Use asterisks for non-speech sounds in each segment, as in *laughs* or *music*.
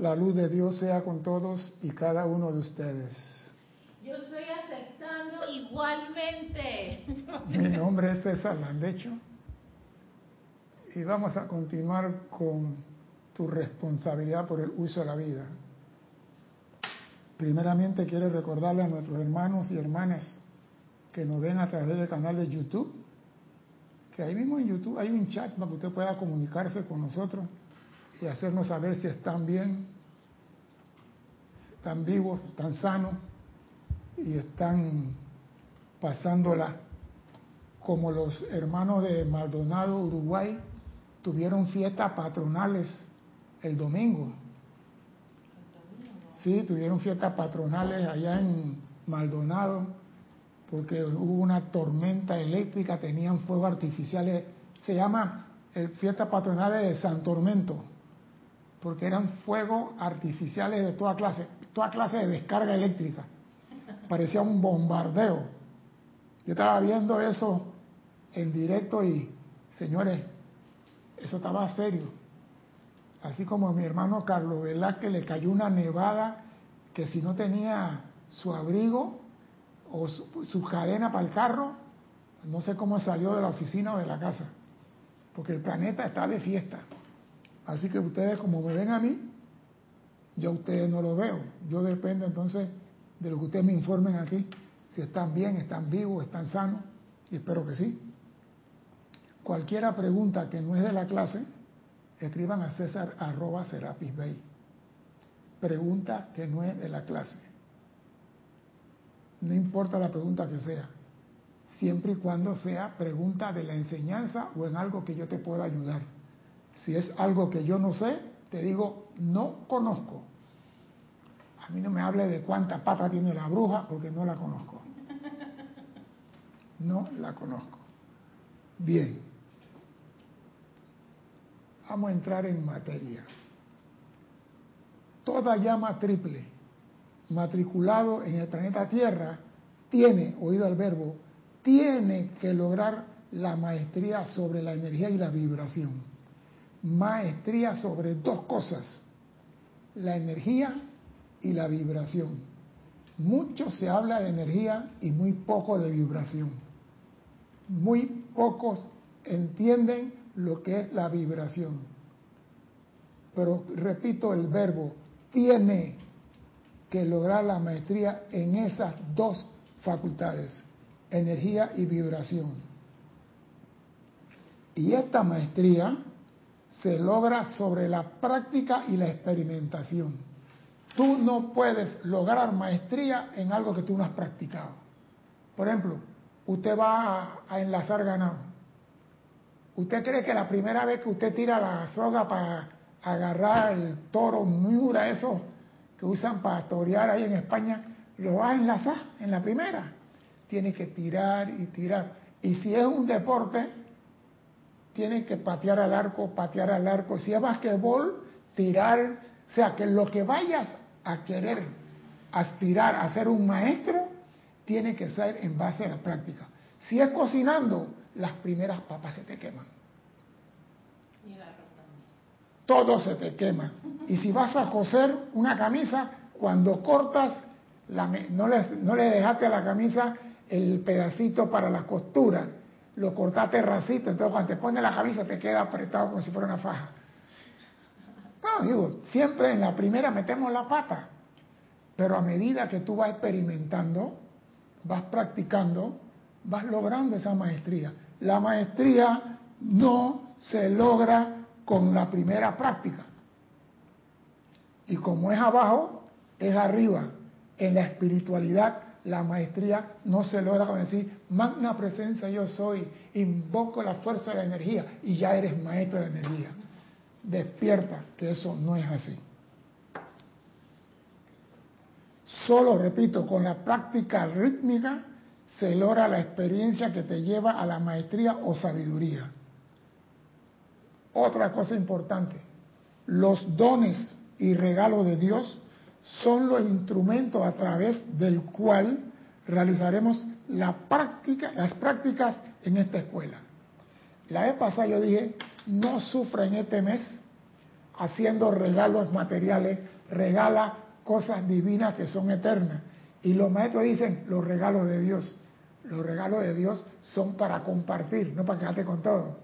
La luz de Dios sea con todos y cada uno de ustedes. Yo estoy aceptando igualmente. Mi nombre es César Landecho y vamos a continuar con tu responsabilidad por el uso de la vida. Primeramente quiero recordarle a nuestros hermanos y hermanas que nos ven a través del canal de YouTube, que ahí mismo en YouTube hay un chat para que usted pueda comunicarse con nosotros y hacernos saber si están bien, están vivos, están sanos y están pasándola como los hermanos de Maldonado, Uruguay, tuvieron fiestas patronales el domingo. Sí, tuvieron fiestas patronales allá en Maldonado, porque hubo una tormenta eléctrica, tenían fuegos artificiales, se llama el fiesta patronales de San Tormento, porque eran fuegos artificiales de toda clase, toda clase de descarga eléctrica. Parecía un bombardeo. Yo estaba viendo eso en directo y, señores, eso estaba serio. Así como a mi hermano Carlos Velázquez le cayó una nevada que si no tenía su abrigo o su, cadena para el carro, no sé cómo salió de la oficina o de la casa, porque el planeta está de fiesta. Así que ustedes como me ven a mí, yo a ustedes no lo veo. Yo dependo entonces de lo que ustedes me informen aquí, si están bien, están vivos, están sanos, y espero que sí. Cualquiera pregunta que no es de la clase, escriban a César arroba Serapis Bay. Pregunta que no es de la clase. No importa la pregunta que sea, siempre y cuando sea pregunta de la enseñanza o en algo que yo te pueda ayudar. Si es algo que yo no sé, te digo, no conozco. A mí no me hable de cuánta pata tiene la bruja porque no la conozco. No la conozco. Bien. Vamos a entrar en materia. Toda llama triple matriculado en el planeta Tierra tiene, oído al verbo, tiene que lograr la maestría sobre la energía y la vibración. Maestría sobre dos cosas, la energía y la vibración. Mucho se habla de energía y muy poco de vibración. Muy pocos entienden lo que es la vibración. Pero repito el verbo, tiene que lograr la maestría en esas dos facultades, energía y vibración. Y esta maestría se logra sobre la práctica y la experimentación. Tú no puedes lograr maestría en algo que tú no has practicado. Por ejemplo, usted va a, enlazar ganado. ¿Usted cree que la primera vez que usted tira la soga para agarrar el toro, miura, eso que usan para torear ahí en España, lo va a enlazar en la primera? Tiene que tirar y tirar. Y si es un deporte, tiene que patear al arco, patear al arco. Si es basquetbol, tirar. O sea, que lo que vayas a querer aspirar a ser un maestro, tiene que ser en base a la práctica. Si es cocinando, las primeras papas se te queman. Todo se te quema. Y si vas a coser una camisa, cuando cortas, no, le, no le dejaste a la camisa el pedacito para la costura, lo cortaste racito, entonces cuando te pones la camisa te queda apretado como si fuera una faja. No, digo, siempre en la primera metemos la pata, pero a medida que tú vas experimentando, vas practicando, vas logrando esa maestría. La maestría no se logra con la primera práctica. Y como es abajo, es arriba. En la espiritualidad, la maestría no se logra con decir, magna presencia yo soy, invoco la fuerza de la energía y ya eres maestro de la energía. Despierta que eso no es así. Solo, repito, con la práctica rítmica se logra la experiencia que te lleva a la maestría o sabiduría. Otra cosa importante, los dones y regalos de Dios son los instrumentos a través del cual realizaremos la práctica, las prácticas en esta escuela. La vez pasada yo dije, no sufra en este mes, haciendo regalos materiales, regala cosas divinas que son eternas. Y los maestros dicen los regalos de Dios. Los regalos de Dios son para compartir, no para quedarte con todo.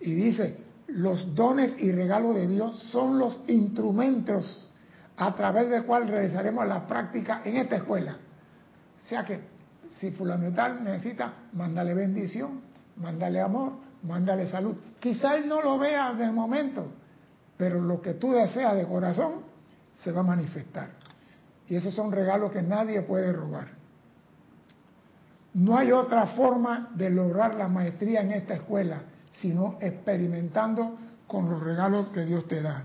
Y dice, los dones y regalos de Dios son los instrumentos a través del cual realizaremos la práctica en esta escuela. O sea que si fulano tal necesita, mándale bendición, mándale amor, mándale salud. Quizá él no lo vea en el momento, pero lo que tú deseas de corazón se va a manifestar. Y esos son regalos que nadie puede robar. No hay otra forma de lograr la maestría en esta escuela, sino experimentando con los regalos que Dios te da.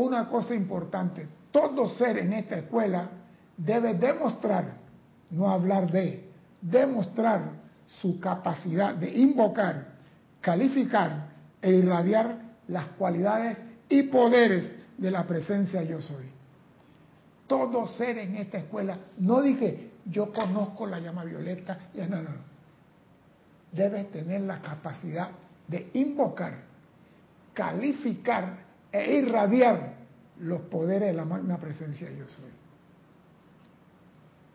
Una cosa importante, todo ser en esta escuela debe demostrar, no hablar de, demostrar su capacidad de invocar, calificar e irradiar las cualidades y poderes de la presencia yo soy. Todo ser en esta escuela, no dije yo conozco la llama violeta, ya no, no, no. Debe tener la capacidad de invocar, calificar e irradiar los poderes de la magna presencia yo soy.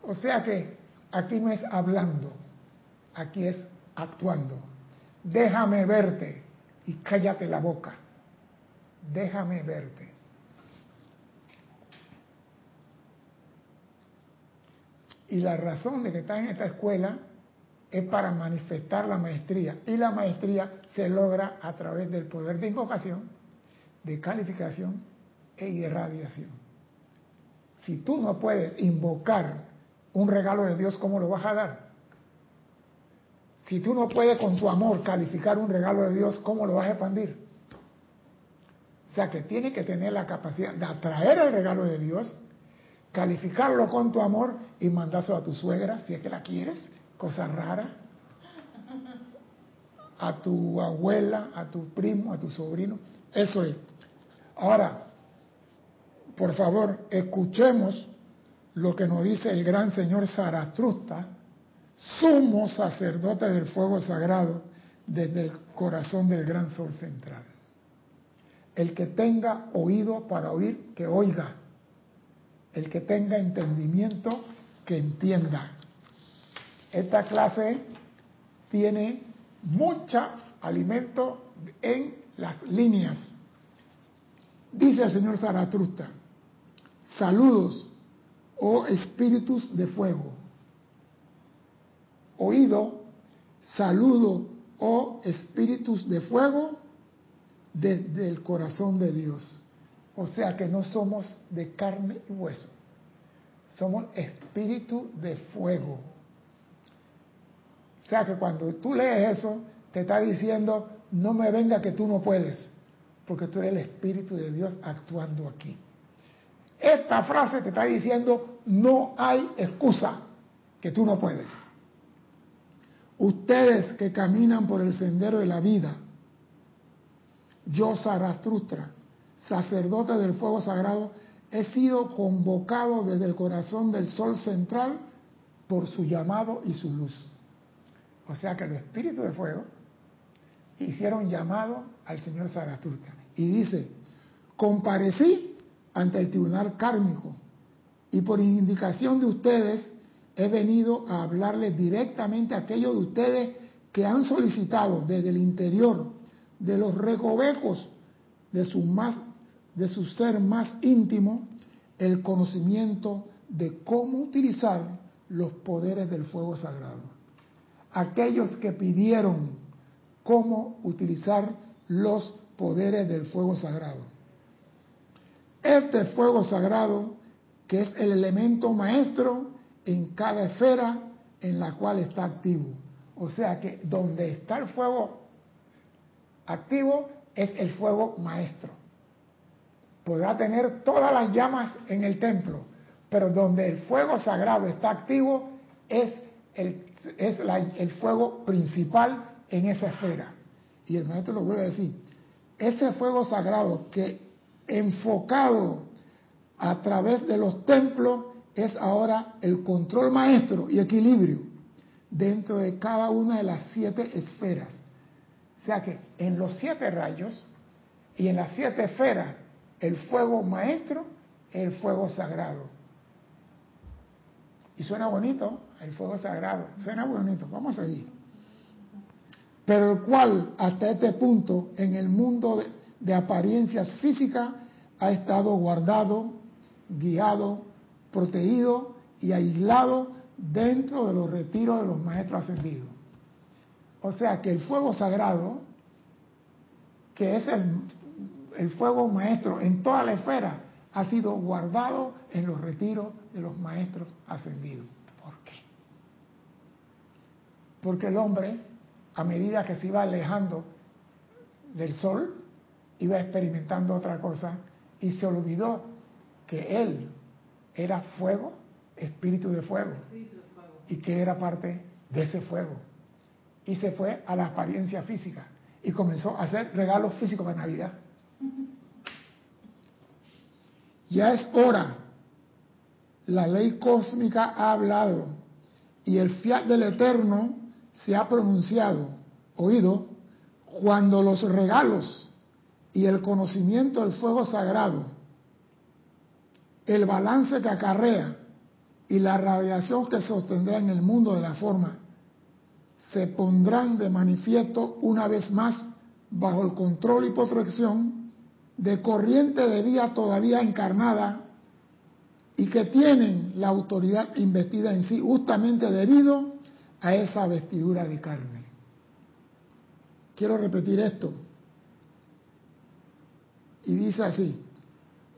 O sea que aquí no es hablando, aquí es actuando. Déjame verte y cállate la boca. Déjame verte. Y la razón de que estás en esta escuela es para manifestar la maestría. Y la maestría se logra a través del poder de invocación, de calificación e irradiación. Si tú no puedes invocar un regalo de Dios, ¿cómo lo vas a dar? Si tú no puedes con tu amor calificar un regalo de Dios, ¿cómo lo vas a expandir? O sea que tienes que tener la capacidad de atraer el regalo de Dios, calificarlo con tu amor y mandárselo a tu suegra, si es que la quieres, cosa rara, a tu abuela, a tu primo, a tu sobrino. Eso es. Ahora, por favor, escuchemos lo que nos dice el gran señor Zarastrusta, sumo sacerdote del fuego sagrado desde el corazón del gran sol central. El que tenga oído para oír, que oiga. El que tenga entendimiento, que entienda. Esta clase tiene mucho alimento en las líneas. Dice el señor Zaratustra, saludos, oh espíritus de fuego. Oído, saludo, oh espíritus de fuego, desde el corazón de Dios. O sea que no somos de carne y hueso, somos espíritu de fuego. O sea que cuando tú lees eso, te está diciendo, no me venga que tú no puedes, porque tú eres el espíritu de Dios actuando aquí. Esta frase te está diciendo, no hay excusa que tú no puedes. Ustedes que caminan por el sendero de la vida, yo Zaratustra, sacerdote del fuego sagrado, he sido convocado desde el corazón del sol central por su llamado y su luz. O sea que los espíritus de fuego hicieron llamado al señor Zaratustra. Y dice, comparecí ante el tribunal kármico y por indicación de ustedes he venido a hablarles directamente a aquellos de ustedes que han solicitado desde el interior de los recovecos de su, más, de su ser más íntimo el conocimiento de cómo utilizar los poderes del fuego sagrado. Aquellos que pidieron cómo utilizar los poderes del fuego sagrado. Este fuego sagrado, que es el elemento maestro en cada esfera en la cual está activo. O sea que donde está el fuego activo es el fuego maestro. Podrá tener todas las llamas en el templo, pero donde el fuego sagrado está activo es el, es el fuego principal en esa esfera. Y el maestro lo vuelve a decir, ese fuego sagrado que enfocado a través de los templos es ahora el control maestro y equilibrio dentro de cada una de las siete esferas. O sea que en los siete rayos y en las siete esferas, el fuego maestro es el fuego sagrado. Y suena bonito, el fuego sagrado, suena bonito, vamos a ir. Pero el cual hasta este punto en el mundo de, apariencias físicas ha estado guardado, guiado, protegido y aislado dentro de los retiros de los maestros ascendidos. O sea que el fuego sagrado, que es el, fuego maestro en toda la esfera, ha sido guardado en los retiros de los maestros ascendidos. ¿Por qué? Porque el hombre, a medida que se iba alejando del sol, iba experimentando otra cosa y se olvidó que él era fuego, espíritu de fuego, y que era parte de ese fuego y se fue a la apariencia física y comenzó a hacer regalos físicos para Navidad. Ya es hora. La ley cósmica ha hablado y el fiat del Eterno se ha pronunciado, oído, cuando los regalos y el conocimiento del fuego sagrado, el balance que acarrea y la radiación que sostendrá en el mundo de la forma se pondrán de manifiesto una vez más bajo el control y protección de corriente de vida todavía encarnada y que tienen la autoridad investida en sí justamente debido a esa vestidura de carne. Quiero repetir esto. Y dice así,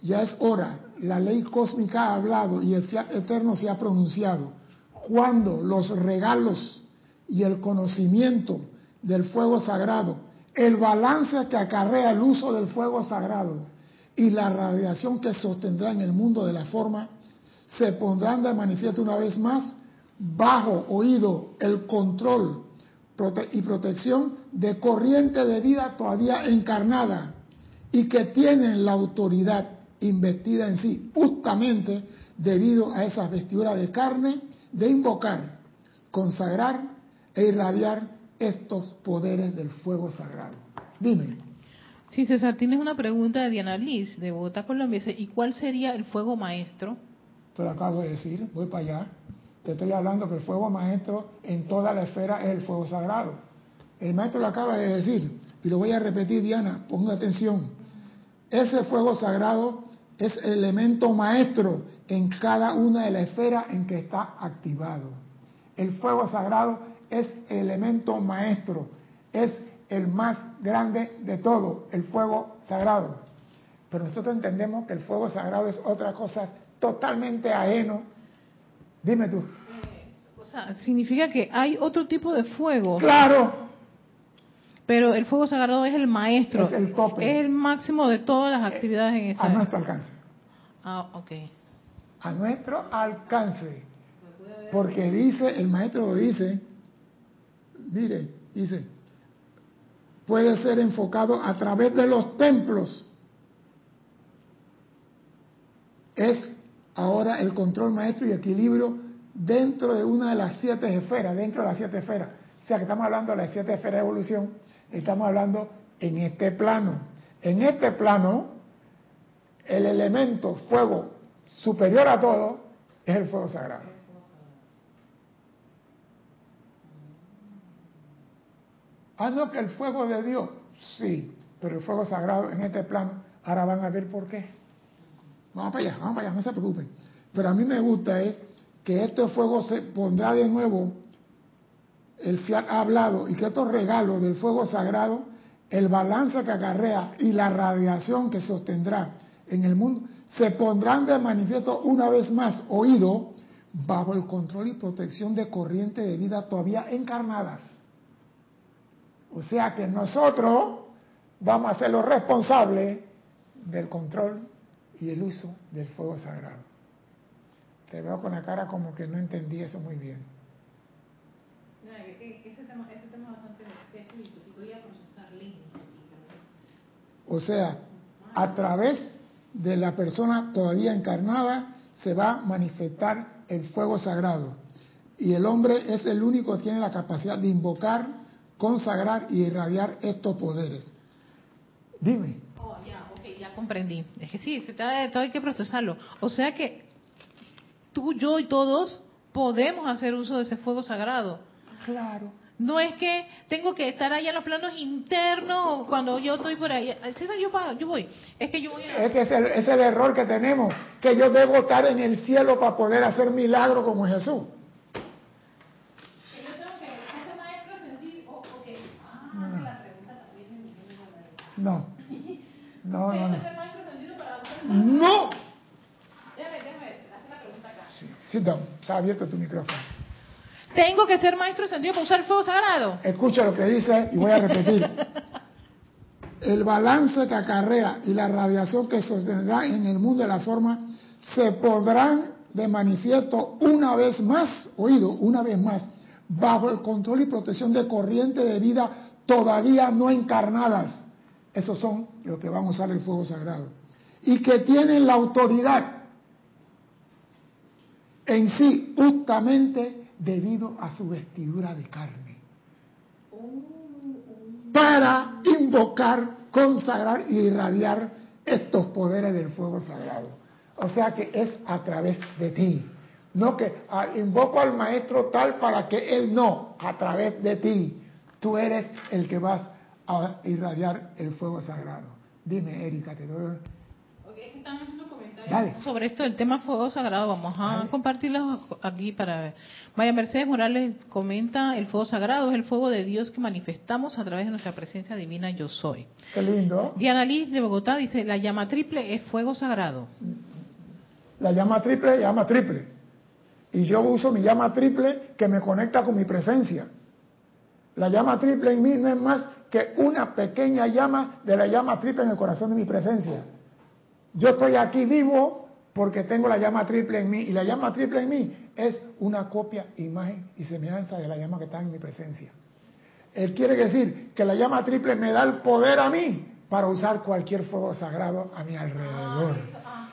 ya es hora, la ley cósmica ha hablado y el fiat eterno se ha pronunciado. Cuando los regalos y el conocimiento del fuego sagrado, el balance que acarrea el uso del fuego sagrado y la radiación que sostendrá en el mundo de la forma, se pondrán de manifiesto una vez más bajo oído el control y protección de corriente de vida todavía encarnada y que tienen la autoridad investida en sí justamente debido a esas vestiduras de carne de invocar, consagrar e irradiar estos poderes del fuego sagrado. Dime. Sí, César, tienes una pregunta de Diana Liz, de Bogotá, Colombia. ¿Y cuál sería el fuego maestro? Te lo acabo de decir, voy para allá. Te estoy hablando que el fuego maestro en toda la esfera es el fuego sagrado. El maestro lo acaba de decir, y lo voy a repetir, Diana, ponga atención. Ese fuego sagrado es el elemento maestro en cada una de las esferas en que está activado. El fuego sagrado es elemento maestro, es el más grande de todo, el fuego sagrado. Pero nosotros entendemos que el fuego sagrado es otra cosa totalmente ajeno. Dime tú. Sea, significa que hay otro tipo de fuego. Claro. Pero el fuego sagrado es el maestro. Es el tope. Es el máximo de todas las actividades en esa. A nuestro alcance. Ah, ok. A nuestro alcance. Porque dice, el maestro lo dice, mire, dice, puede ser enfocado a través de los templos. Es ahora el control maestro y equilibrio dentro de una de las siete esferas, dentro de las siete esferas. O sea que estamos hablando de las siete esferas de evolución, estamos hablando en este plano. En este plano, el elemento fuego superior a todo es el fuego sagrado. Ah, no, que el fuego de Dios, sí, pero el fuego sagrado en este plano, ahora van a ver por qué. Vamos para allá, vamos para allá, no se preocupen. Pero a mí me gusta es que este fuego se pondrá de nuevo, el fiat ha hablado, y que estos regalos del fuego sagrado, el balance que acarrea y la radiación que sostendrá en el mundo, se pondrán de manifiesto una vez más, oído, bajo el control y protección de corrientes de vida todavía encarnadas o sea que nosotros vamos a ser los responsables del control y el uso del fuego sagrado. Te veo con la cara como que no entendí eso muy bien. Ese tema, ese tema bastante voy a procesar O sea, a través de la persona todavía encarnada se va a manifestar el fuego sagrado. Y el hombre es el único que tiene la capacidad de invocar consagrar y irradiar estos poderes. Dime. Oh, ya, ok, ya comprendí. Es que sí, todo hay que procesarlo. O sea que tú, yo y todos podemos hacer uso de ese fuego sagrado. Claro. No es que tengo que estar allá en los planos internos o cuando yo estoy por ahí. César, yo, yo voy. Es que yo voy Es que es el, es el error que tenemos, que yo debo estar en el cielo para poder hacer milagros como Jesús. No. No, *laughs* no, no. No. Déjame, déjame hacer la pregunta Está abierto tu micrófono. ¿Tengo que ser maestro ascendido para usar el fuego sagrado? Escucha lo que dice y voy a repetir. *laughs* El balance que acarrea y la radiación que sostendrá en el mundo de la forma se podrán de manifiesto una vez más, oído, una vez más, bajo el control y protección de corriente de vida todavía no encarnadas esos son los que van a usar el fuego sagrado. Y que tienen la autoridad en sí justamente debido a su vestidura de carne. Para invocar, consagrar y irradiar estos poderes del fuego sagrado. O sea que es a través de ti. No que ah, invoco al maestro tal para que él no, a través de ti. Tú eres el que vas a irradiar el fuego sagrado. Dime, Erika, te doy. Sobre esto del tema fuego sagrado. Vamos a compartirlo aquí para ver. Maya Mercedes Morales comenta: el fuego sagrado es el fuego de Dios que manifestamos a través de nuestra presencia divina. Yo soy. Qué lindo. Diana Liz de Bogotá dice: la llama triple es fuego sagrado. La llama triple, llama triple. Y yo uso mi llama triple que me conecta con mi presencia. La llama triple en mí no es más que una pequeña llama de la llama triple en el corazón de mi presencia. Yo estoy aquí vivo porque tengo la llama triple en mí y la llama triple en mí es una copia, imagen y semejanza de la llama que está en mi presencia. Él quiere decir que la llama triple me da el poder a mí para usar cualquier fuego sagrado a mi alrededor. Ah,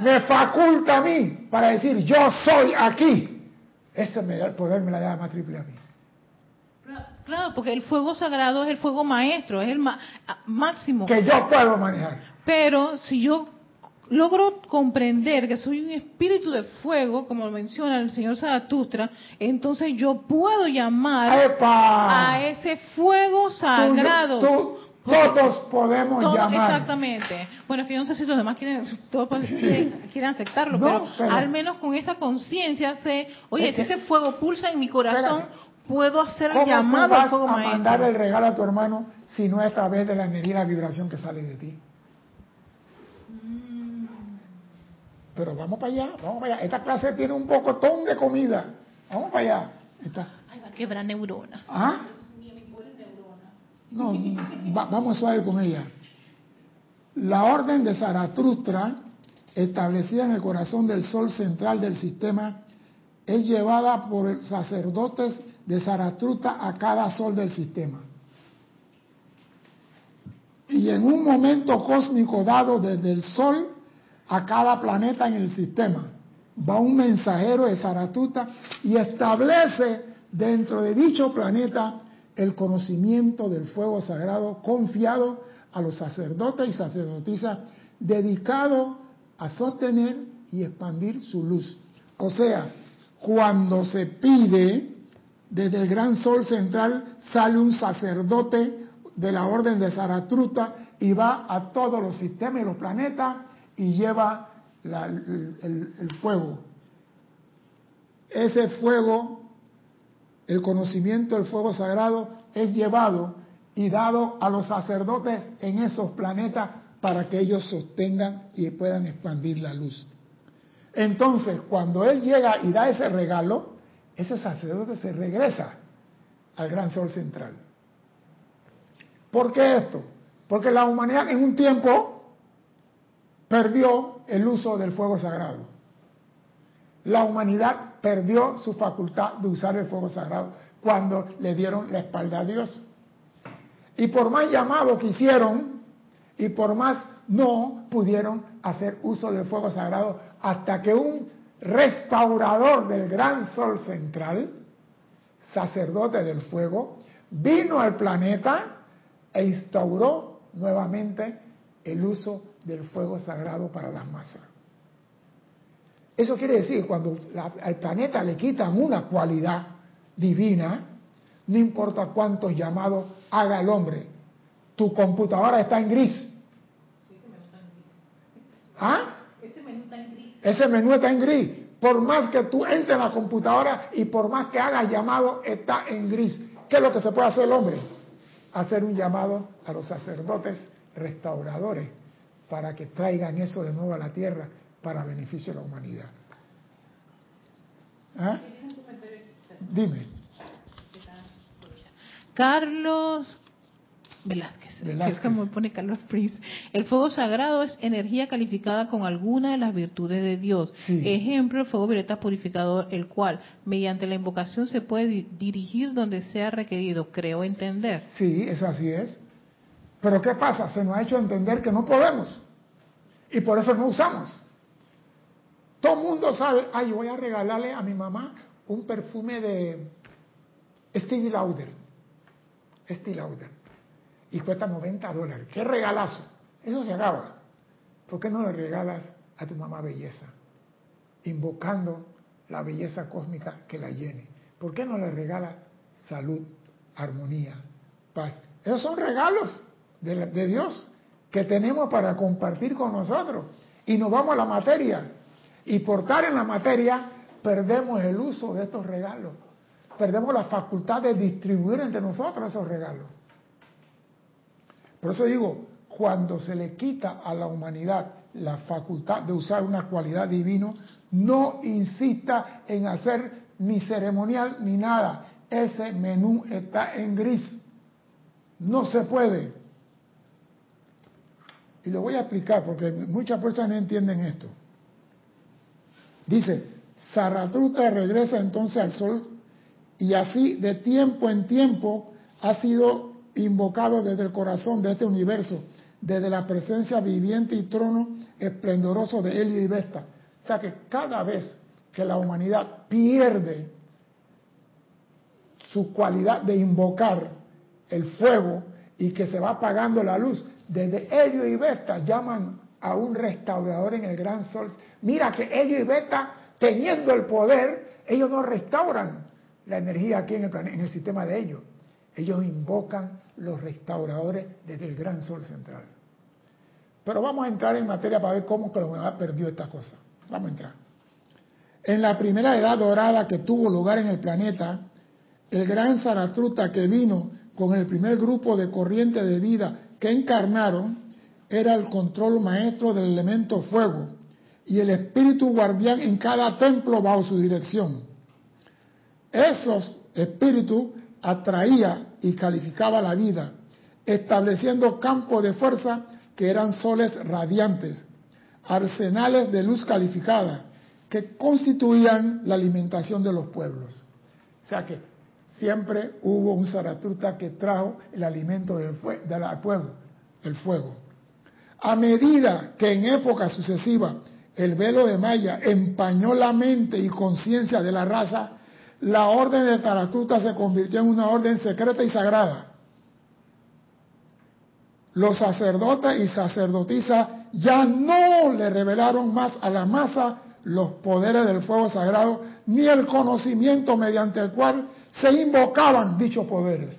me faculta a mí para decir yo soy aquí. Ese me da el poder, me la llama triple a mí. Claro, porque el fuego sagrado es el fuego maestro, es el máximo. Que yo puedo manejar. Pero si yo logro comprender que soy un espíritu de fuego, como menciona el señor Zaratustra, entonces yo puedo llamar a ese fuego sagrado. todos podemos llamar. Exactamente. Bueno, es que yo no sé si los demás quieren, todos quieren, aceptarlo, pero, al menos con esa conciencia sé, oye, si ese fuego pulsa en mi corazón, puedo hacer el llamado al fuego a mandar el regalo a tu hermano si no es a través de la energía y la vibración que sale de ti? Pero vamos para allá, vamos para allá. Esta clase tiene un pocotón de comida. Vamos para allá. Ay, va a quebrar neuronas. ¿Ah? No, vamos a ver con ella. La orden de Zaratustra, establecida en el corazón del sol central del sistema, es llevada por sacerdotes de Zaratustra a cada sol del sistema. Y en un momento cósmico dado desde el sol a cada planeta en el sistema, va un mensajero de Zaratustra y establece dentro de dicho planeta el conocimiento del fuego sagrado confiado a los sacerdotes y sacerdotisas dedicados a sostener y expandir su luz. O sea, cuando se pide desde el gran sol central sale un sacerdote de la orden de Zaratruta y va a todos los sistemas y los planetas y lleva el, fuego. Ese fuego, el conocimiento del fuego sagrado, es llevado y dado a los sacerdotes en esos planetas para que ellos sostengan y puedan expandir la luz. Entonces, cuando Él llega y da ese regalo, ese sacerdote se regresa al gran sol central. ¿Por qué esto? Porque la humanidad en un tiempo perdió el uso del fuego sagrado. La humanidad perdió su facultad de usar el fuego sagrado cuando le dieron la espalda a Dios. Y por más llamado que hicieron y por más no pudieron hacer uso del fuego sagrado hasta que un restaurador del gran sol central, sacerdote del fuego, vino al planeta e instauró nuevamente el uso del fuego sagrado para las masas. Eso quiere decir, cuando al planeta le quitan una cualidad divina, no importa cuántos llamados haga el hombre, tu computadora está en gris. ese menú está en gris. ¿Ah? Ese menú está en gris. Ese menú está en gris. Por más que tú entres en la computadora y por más que hagas llamado, está en gris. ¿Qué es lo que se puede hacer el hombre? Hacer un llamado a los sacerdotes restauradores para que traigan eso de nuevo a la tierra para beneficio de la humanidad. ¿Ah? Dime. Carlos Velázquez, es como pone Carlos Prince. El fuego sagrado es energía calificada con alguna de las virtudes de Dios. Ejemplo, el fuego violeta purificador, el cual, mediante la invocación, se puede dirigir donde sea requerido. Creo entender. Sí, eso así es. Pero ¿qué pasa? Se nos ha hecho entender que no podemos. Y por eso no usamos. Todo el mundo sabe, ay, voy a regalarle a mi mamá un perfume de Stevie Lauder. Stevie Lauder. Y cuesta 90 dólares. ¡Qué regalazo! Eso se acaba. ¿Por qué no le regalas a tu mamá belleza? Invocando la belleza cósmica que la llene. ¿Por qué no le regalas salud, armonía, paz? Esos son regalos de, Dios que tenemos para compartir con nosotros. Y nos vamos a la materia. Y por estar en la materia, perdemos el uso de estos regalos. Perdemos la facultad de distribuir entre nosotros esos regalos. Por eso digo, cuando se le quita a la humanidad la facultad de usar una cualidad divina, no insista en hacer ni ceremonial ni nada. Ese menú está en gris. No se puede. Y lo voy a explicar porque muchas personas no entienden esto. Dice, Zaratustra regresa entonces al sol y así de tiempo en tiempo ha sido invocado desde el corazón de este universo, desde la presencia viviente y trono esplendoroso de Helio y Vesta. O sea que cada vez que la humanidad pierde su cualidad de invocar el fuego y que se va apagando la luz, desde Helio y Vesta llaman a un restaurador en el gran sol. Mira que Helio y Vesta, teniendo el poder, ellos no restauran la energía aquí en el, en el sistema de ellos. Ellos invocan los restauradores desde el gran sol central. Pero vamos a entrar en materia para ver cómo que la humanidad perdió esta cosa. Vamos a entrar. En la primera edad dorada que tuvo lugar en el planeta, el gran Zarastruta que vino con el primer grupo de corriente de vida que encarnaron era el control maestro del elemento fuego y el espíritu guardián en cada templo bajo su dirección. Esos espíritus atraía y calificaba la vida, estableciendo campos de fuerza que eran soles radiantes, arsenales de luz calificada, que constituían la alimentación de los pueblos. O sea que siempre hubo un Zaratustra que trajo el alimento del, pueblo, el fuego. A medida que en época sucesiva el velo de Maya empañó la mente y conciencia de la raza, la orden de Zaratustra se convirtió en una orden secreta y sagrada. Los sacerdotes y sacerdotisas ya no le revelaron más a la masa los poderes del fuego sagrado, ni el conocimiento mediante el cual se invocaban dichos poderes,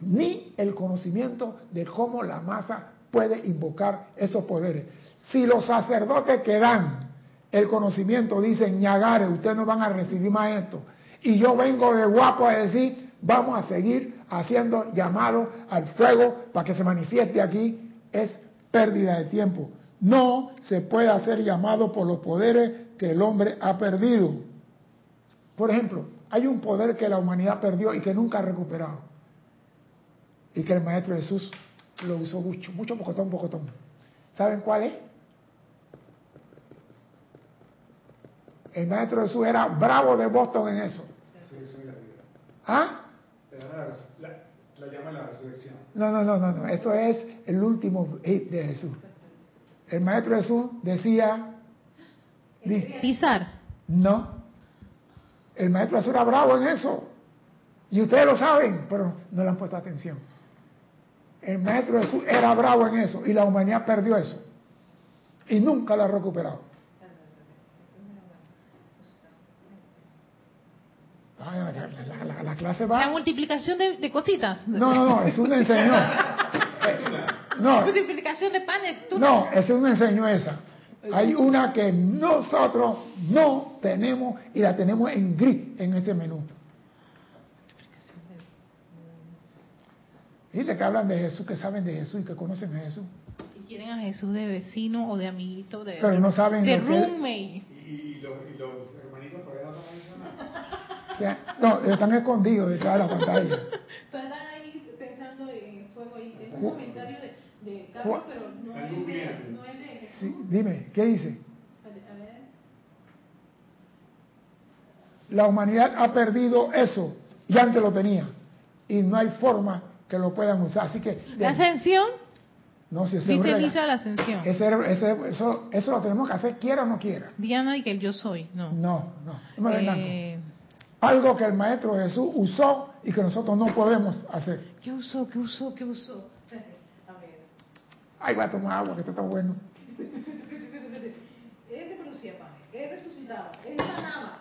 ni el conocimiento de cómo la masa puede invocar esos poderes. Si los sacerdotes que dan el conocimiento dicen, ñagare, ustedes no van a recibir más esto, y yo vengo de guapo a decir, vamos a seguir haciendo llamado al fuego para que se manifieste aquí, es pérdida de tiempo. No se puede hacer llamado por los poderes que el hombre ha perdido. Por ejemplo, hay un poder que la humanidad perdió y que nunca ha recuperado. Y que el Maestro Jesús lo usó mucho, mucho pocotón, pocotón. ¿Saben cuál es? El Maestro Jesús era bravo de Boston en eso. ¿Ah? La, llama la resurrección. No, no, no, no, no. Eso es el último hit de Jesús. El Maestro Jesús decía... Pisar. No. El Maestro Jesús era bravo en eso. Y ustedes lo saben, pero no le han puesto atención. El maestro Jesús era bravo en eso y la humanidad perdió eso. Y nunca lo ha recuperado. la, clase va. La multiplicación de, cositas. No, no, no, es una enseñó. *laughs* No. Multiplicación de panes. no, es una enseñó esa. Hay una que nosotros no tenemos y la tenemos en gris en ese menú. Dice que hablan de Jesús, que saben de Jesús y que conocen a Jesús. Y quieren a Jesús de vecino o de amiguito, de, Pero no saben de roommate. Y, los, y los hermanitos por ahí no están escondidos detrás de la pantalla. Están ahí pensando en fuego ahí. Es un comentario de, de Carlos, pero no es de, no es. Sí, dime, ¿qué dice? La humanidad ha perdido eso y antes lo tenía. Y no hay forma que lo puedan usar. Así que. ¿La ascensión? No, si Dice Lisa la ascensión. Ese, ese, eso, eso lo tenemos que hacer, quiera o no quiera. Diana y que el yo soy, no. No, no. me algo que el Maestro Jesús usó y que nosotros no podemos hacer. ¿Qué usó? ¿Qué usó? ¿Qué usó? A ver. Ay, va a tomar agua, que esto está bueno. Él que producía pan, él resucitaba, él sanaba.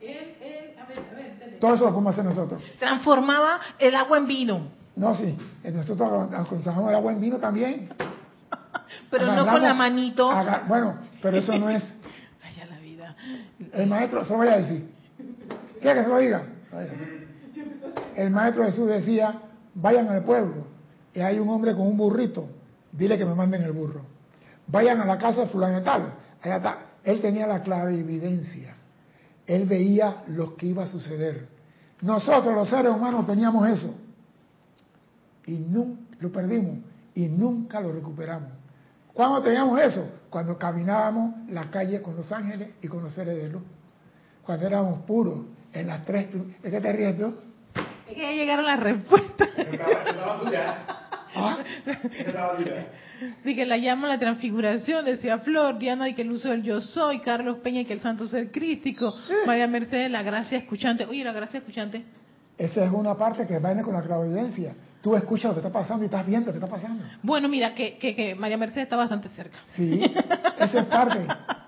Él, él, a ver, a ver, Todo eso lo podemos hacer nosotros. Transformaba el agua en vino. No, sí. Nosotros transformamos el agua en vino también. pero no con la manito. bueno, pero eso no es. *laughs* Vaya la vida. El maestro, se lo voy a decir. ¿Quiere que se lo diga? El maestro Jesús decía, vayan al pueblo y hay un hombre con un burrito, dile que me manden el burro. Vayan a la casa de fulano tal, allá está. Él tenía la clarividencia, él veía lo que iba a suceder. Nosotros los seres humanos teníamos eso y nunca lo perdimos y nunca lo recuperamos. ¿Cuándo teníamos eso? Cuando caminábamos la calle con los ángeles y con los seres de luz. Cuando éramos puros, en las tres. ¿De qué te ríes tú? Es que ya llegaron las respuestas. ¿Ah? estaba *laughs* que la llama la transfiguración, decía Flor, Diana, y que el uso del yo soy, Carlos Peña, y que el santo ser crístico, María Mercedes, la gracia escuchante. Oye, la gracia escuchante. Esa es una parte que viene con la clarividencia. Tú escuchas lo que está pasando y estás viendo lo que está pasando. Bueno, mira, que, que, que María Mercedes está bastante cerca. Sí, *laughs* esa es parte.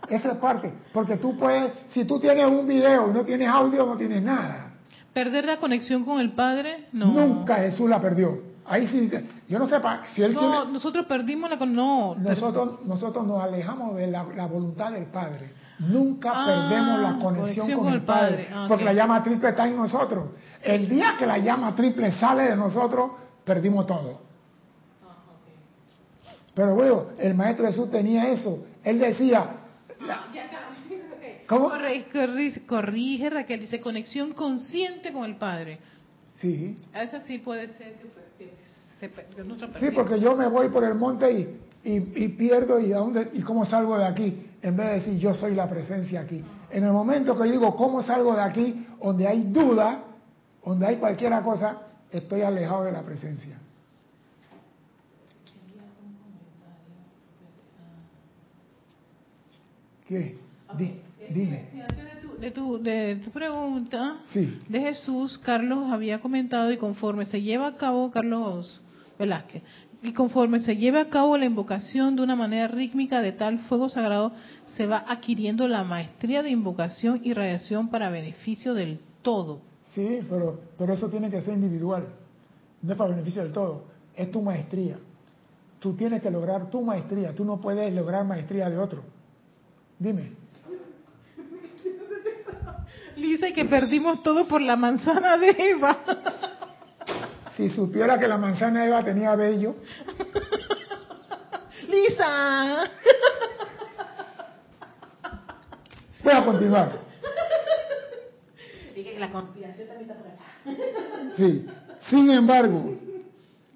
Esa es parte. Porque tú puedes, si tú tienes un video y no tienes audio, no tienes nada. ¿Perder la conexión con el Padre? No. Nunca Jesús la perdió. Ahí sí, yo no sé si él No, nosotros perdimos la no. Nosotros, nosotros nos alejamos de la, voluntad del Padre. Nunca ah, perdemos la conexión, con, el Padre. Ah, porque la llama triple está en nosotros. El día que la llama triple sale de nosotros, perdimos todo. Ah, Pero bueno, el Maestro Jesús tenía eso. Él decía, *laughs* ¿Cómo? Corrige, Raquel, dice conexión consciente con el Padre. Sí. Esa sí puede ser que, se, Sí, porque yo me voy por el monte y, y, pierdo y, a dónde, y cómo salgo de aquí, en vez de decir yo soy la presencia aquí. En el momento que digo cómo salgo de aquí, donde hay duda, donde hay cualquier cosa, estoy alejado de la presencia. ¿Qué? dime. De tu, de tu pregunta sí. de Jesús, Carlos había comentado y conforme se lleva a cabo, Carlos Velázquez, y conforme se lleva a cabo la invocación de una manera rítmica de tal fuego sagrado, se va adquiriendo la maestría de invocación y radiación para beneficio del todo. Sí, pero, pero eso tiene que ser individual, no es para beneficio del todo, es tu maestría. Tú tienes que lograr tu maestría, tú no puedes lograr maestría de otro. Dime. Lisa, que perdimos todo por la manzana de Eva. Si supiera que la manzana Eva tenía vello. *laughs* Lisa. Voy a continuar. La conspiración también está por acá. Sí. Sin embargo,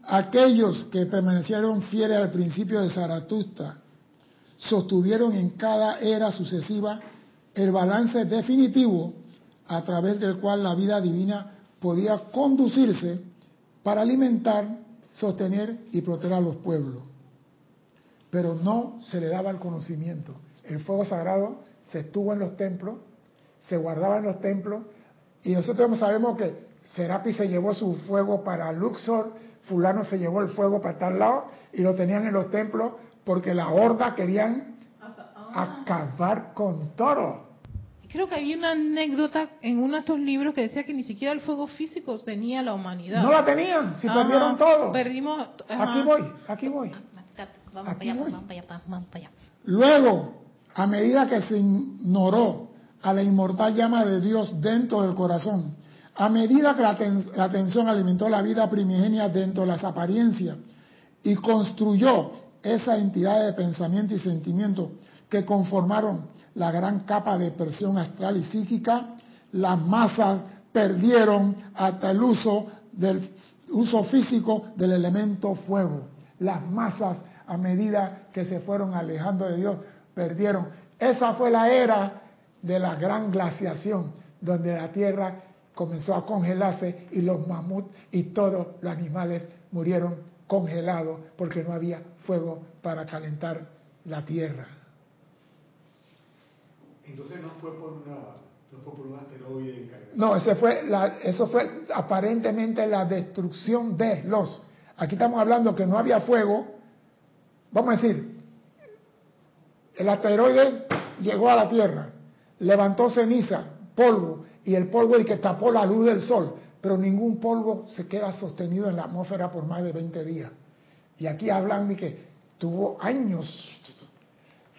aquellos que permanecieron fieles al principio de Zaratustra sostuvieron en cada era sucesiva el balance definitivo a través del cual la vida divina podía conducirse para alimentar, sostener y proteger a los pueblos. Pero no se le daba el conocimiento. El fuego sagrado se estuvo en los templos, se guardaba en los templos, y nosotros sabemos que Serapi se llevó su fuego para Luxor, fulano se llevó el fuego para tal lado y lo tenían en los templos porque la horda querían ah. acabar con todo. Creo que había una anécdota en uno de estos libros que decía que ni siquiera el fuego físico tenía la humanidad. No la tenían, si perdieron todo. Perdimos. Aquí voy, aquí voy. Luego, a medida que se ignoró a la inmortal llama de Dios dentro del corazón, a medida que la, la atención alimentó la vida primigenia dentro de las apariencias y construyó esa entidad de pensamiento y sentimiento que conformaron la gran capa de presión astral y psíquica, las masas perdieron hasta el uso del uso físico del elemento fuego. Las masas a medida que se fueron alejando de Dios perdieron. Esa fue la era de la gran glaciación, donde la tierra comenzó a congelarse y los mamuts y todos los animales murieron congelados porque no había fuego para calentar la tierra. Entonces no fue por una, no fue por un asteroide. No, ese fue la, eso fue aparentemente la destrucción de los. Aquí estamos hablando que no había fuego. Vamos a decir, el asteroide llegó a la Tierra, levantó ceniza, polvo, y el polvo es el que tapó la luz del sol, pero ningún polvo se queda sostenido en la atmósfera por más de 20 días. Y aquí hablan de que tuvo años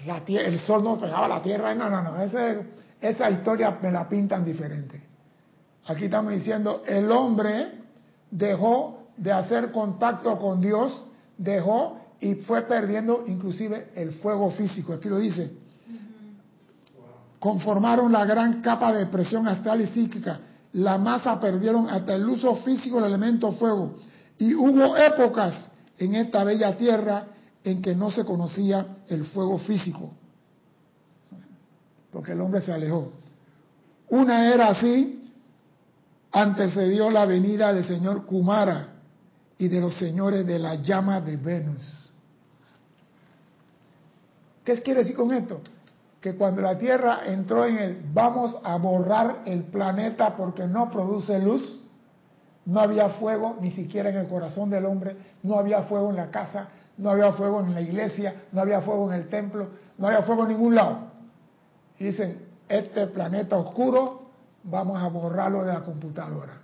el sol no pegaba la tierra. No, no, no. esa historia me la pintan diferente. Aquí estamos diciendo, el hombre dejó de hacer contacto con Dios, dejó y fue perdiendo inclusive el fuego físico. Aquí lo dice. Conformaron la gran capa de presión astral y psíquica. La masa perdieron hasta el uso físico del elemento fuego. Y hubo épocas en esta bella tierra en que no se conocía el fuego físico, porque el hombre se alejó. Una era así, antecedió la venida del señor Kumara y de los señores de la llama de Venus. ¿Qué quiere decir con esto? Que cuando la Tierra entró en el vamos a borrar el planeta porque no produce luz, no había fuego ni siquiera en el corazón del hombre, no había fuego en la casa, no había fuego en la iglesia, no había fuego en el templo, no había fuego en ningún lado. Y dicen, este planeta oscuro vamos a borrarlo de la computadora.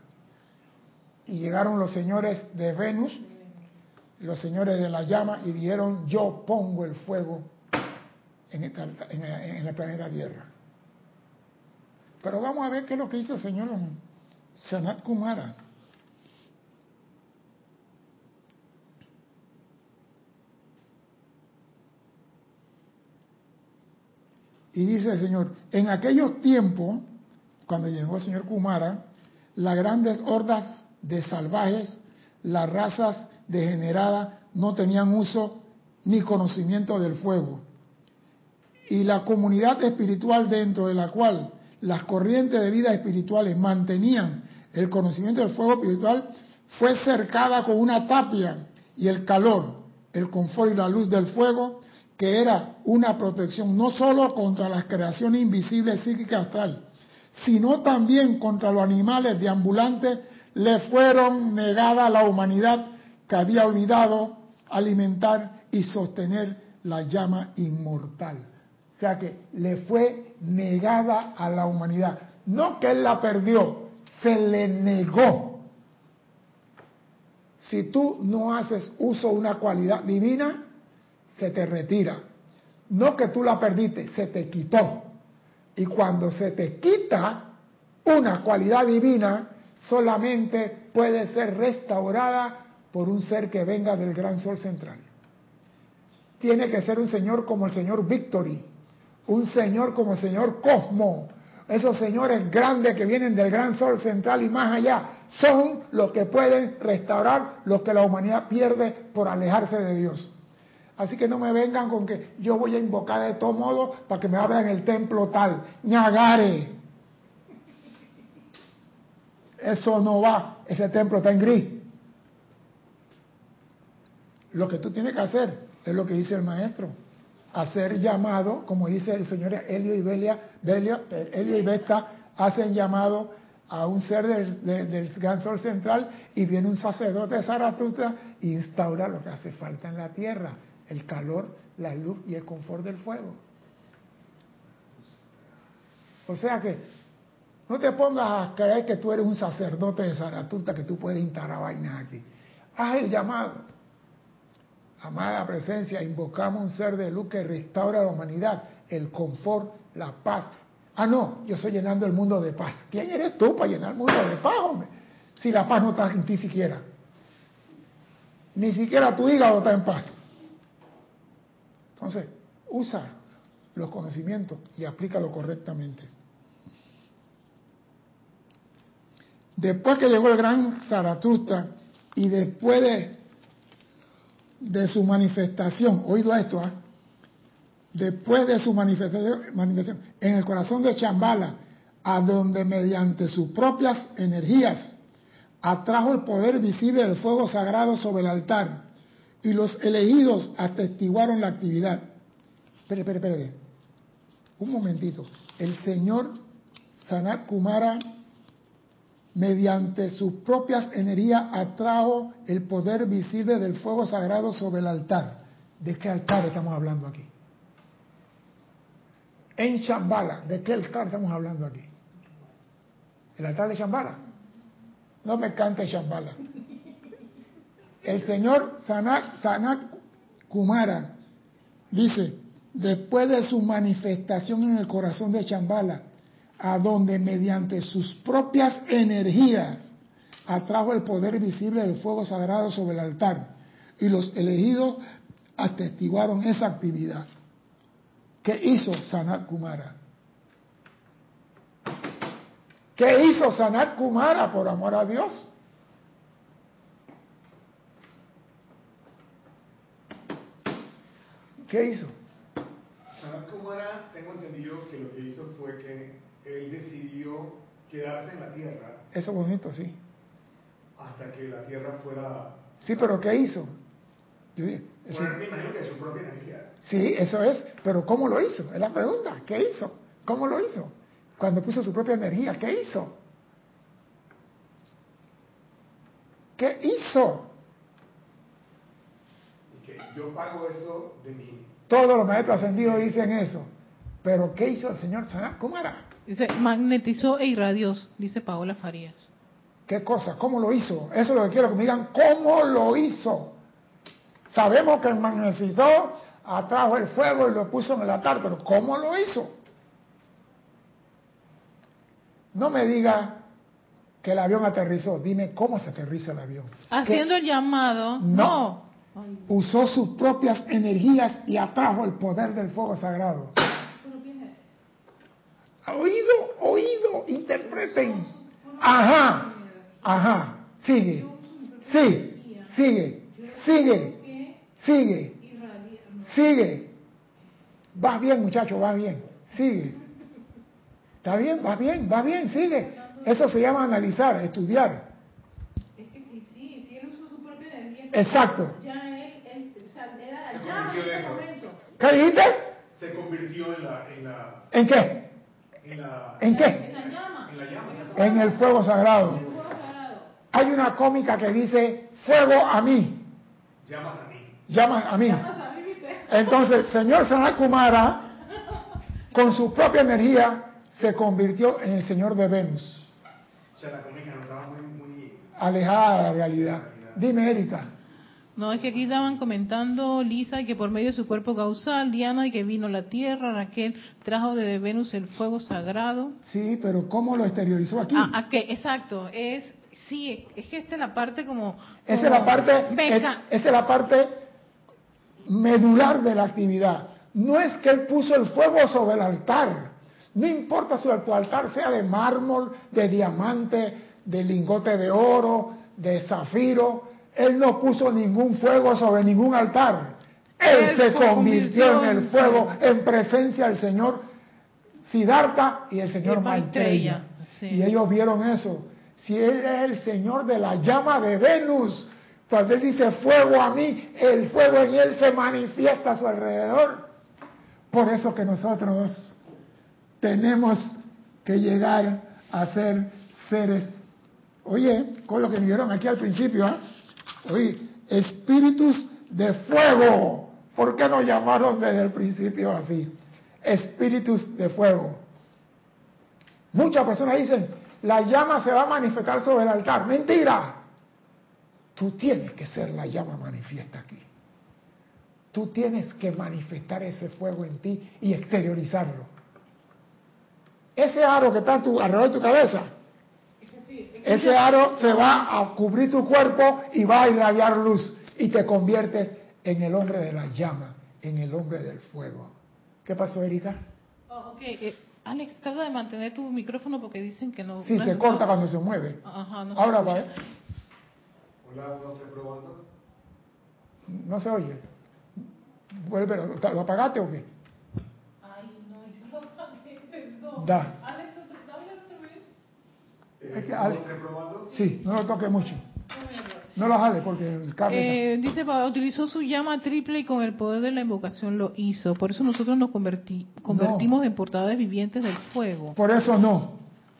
Y llegaron los señores de Venus, los señores de la llama, y dijeron, yo pongo el fuego en, el planeta Tierra. Pero vamos a ver qué es lo que hizo el señor Sanat Kumara. Y dice el Señor, en aquellos tiempos, cuando llegó el Señor Kumara, las grandes hordas de salvajes, las razas degeneradas, no tenían uso ni conocimiento del fuego. Y la comunidad espiritual dentro de la cual las corrientes de vida espirituales mantenían el conocimiento del fuego espiritual fue cercada con una tapia y el calor, el confort y la luz del fuego que era una protección no solo contra las creaciones invisibles psíquicas astral, sino también contra los animales deambulantes, le fueron negada a la humanidad que había olvidado alimentar y sostener la llama inmortal. O sea que le fue negada a la humanidad. No que él la perdió, se le negó. Si tú no haces uso de una cualidad divina, se te retira. No que tú la perdiste, se te quitó. Y cuando se te quita una cualidad divina, solamente puede ser restaurada por un ser que venga del gran sol central. Tiene que ser un señor como el señor Victory, un señor como el señor Cosmo. Esos señores grandes que vienen del gran sol central y más allá son los que pueden restaurar lo que la humanidad pierde por alejarse de Dios. Así que no me vengan con que yo voy a invocar de todo modo para que me abran el templo tal. ñagare. Eso no va. Ese templo está en gris. Lo que tú tienes que hacer es lo que dice el maestro. Hacer llamado, como dice el señor Helio y Belia, Helio y Besta hacen llamado a un ser del, sol central y viene un sacerdote de Zaratustra e instaura lo que hace falta en la tierra, el calor, la luz y el confort del fuego. O sea que no te pongas a creer que tú eres un sacerdote de Zaratustra, que tú puedes instalar vainas aquí. Haz el llamado. Amada presencia, invocamos un ser de luz que restaura la humanidad, el confort, la paz, Ah, no, yo estoy llenando el mundo de paz. ¿Quién eres tú para llenar el mundo de paz, hombre? Si la paz no está en ti siquiera. Ni siquiera tu hígado está en paz. Entonces, usa los conocimientos y aplícalo correctamente. Después que llegó el gran Zaratustra y después de, de su manifestación, oído esto, ¿ah? después de su manifestación, en el corazón de Chambala, a donde mediante sus propias energías atrajo el poder visible del fuego sagrado sobre el altar y los elegidos atestiguaron la actividad. Espere, espere, espere. Un momentito. El señor Sanat Kumara, mediante sus propias energías, atrajo el poder visible del fuego sagrado sobre el altar. ¿De qué altar estamos hablando aquí? en Chambala. ¿De qué altar estamos hablando aquí? ¿El altar de Chambala? No me cante Chambala. El señor Sanat, Sanat Kumara dice, después de su manifestación en el corazón de Chambala, a donde mediante sus propias energías atrajo el poder visible del fuego sagrado sobre el altar, y los elegidos atestiguaron esa actividad. ¿Qué hizo Sanat Kumara? ¿Qué hizo Sanat Kumara por amor a Dios? ¿Qué hizo? Sanat Kumara, tengo entendido que lo que hizo fue que él decidió quedarse en la tierra. Eso es bonito, sí. Hasta que la tierra fuera. Sí, pero ¿qué hizo? Yo me imagino que su propia energía. Sí, eso es, pero ¿cómo lo hizo? Es la pregunta, ¿qué hizo? ¿Cómo lo hizo? Cuando puso su propia energía, ¿qué hizo? ¿Qué hizo? Yo pago eso de mí. Todos los maestros ascendidos dicen eso. Pero ¿qué hizo el señor ¿Cómo era? Dice, magnetizó e irradió, dice Paola Farías. ¿Qué cosa? ¿Cómo lo hizo? Eso es lo que quiero que me digan. ¿Cómo lo hizo? Sabemos que magnetizó atrajo el fuego y lo puso en el altar, pero ¿cómo lo hizo? No me diga que el avión aterrizó, dime cómo se aterriza el avión. Haciendo el llamado. No. Usó sus propias energías y atrajo el poder del fuego sagrado. Oído, oído, interpreten. Ajá, ajá, sigue, sí, sigue, sigue, sigue. Sigue. Vas bien, muchacho, vas bien. Sigue. ¿Está bien? ¿Vas bien? ¿Va bien? Sigue. Eso se llama analizar, estudiar. Es que si sí, si él usó su propia energía. Exacto. Ya llama en. ¿Qué dijiste? Se convirtió en la... ¿En, la, ¿En qué? En, la, ¿En qué? En la llama. En la llama. En el fuego sagrado. En el fuego sagrado. Hay una cómica que dice, fuego a mí. Llamas a mí. Llamas a mí. Llamas a mí. Entonces, el señor Sanakumara, con su propia energía, se convirtió en el señor de Venus. O sea, la cómica no estaba muy, muy alejada de la realidad. Dime, Erika. No, es que aquí estaban comentando Lisa que por medio de su cuerpo causal, Diana, y que vino la tierra, Raquel trajo de Venus el fuego sagrado. Sí, pero ¿cómo lo exteriorizó aquí? Ah, ¿a qué? Exacto, es, sí, es que esta es la parte como... esa es la parte, esa es la parte medular de la actividad. No es que él puso el fuego sobre el altar. No importa si tu altar sea de mármol, de diamante, de lingote de oro, de zafiro. Él no puso ningún fuego sobre ningún altar. Él, se convirtió en el fuego en presencia del Señor Siddhartha y el Señor Maitreya. Y ellos vieron eso. Si Él es el Señor de la llama de Venus, cuando Él dice fuego a mí, el fuego en Él se manifiesta a su alrededor. Por eso que nosotros tenemos que llegar a ser seres, oye, con lo que vieron aquí al principio, ¿ah? Oye, espíritus de fuego. ¿Por qué no llamaron desde el principio así? Espíritus de fuego. Muchas personas dicen, la llama se va a manifestar sobre el altar. Mentira. Tú tienes que ser la llama manifiesta aquí. Tú tienes que manifestar ese fuego en ti y exteriorizarlo. Ese aro que está alrededor de tu cabeza, ese aro se va a cubrir tu cuerpo y va a irradiar luz y te conviertes en el hombre de la llama, en el hombre del fuego. ¿Qué pasó, Erika? Oh, okay. Eh, Alex, trata de mantener tu micrófono porque dicen que no. Sí, se corta cuando se mueve. Ajá, no Ahora va. Hola, uno, estoy probando. No se oye. Vuelve, ¿lo apagaste o qué? Ay, no, yo lo apagué, perdón. Da. Alex, ¿dame otra vez? Eh, que? Sí, no lo toque mucho. No lo jale porque el cable. Eh, dice, utilizó su llama triple y con el poder de la invocación lo hizo. Por eso nosotros nos converti, convertimos en portadores vivientes del fuego. Por eso no.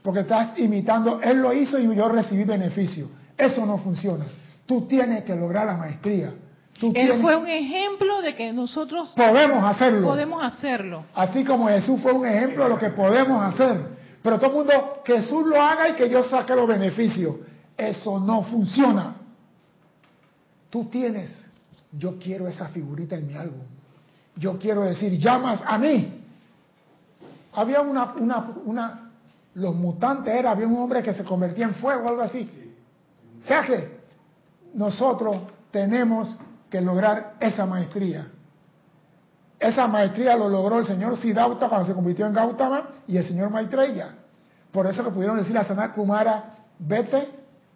Porque estás imitando. Él lo hizo y yo recibí beneficio. Eso no funciona. Tú tienes que lograr la maestría. Él fue un ejemplo de que nosotros podemos hacerlo. Podemos hacerlo. Así como Jesús fue un ejemplo de lo que podemos hacer. Pero todo el mundo, que Jesús lo haga y que yo saque los beneficios. Eso no funciona. Tú tienes, yo quiero esa figurita en mi álbum. Yo quiero decir, llamas a mí. Había una, una, una, los mutantes era, había un hombre que se convertía en fuego, algo así. O sea que nosotros tenemos que lograr esa maestría. Esa maestría lo logró el señor Siddhartha cuando se convirtió en Gautama y el señor Maitreya. Por eso le pudieron decir a Sanat Kumara, vete,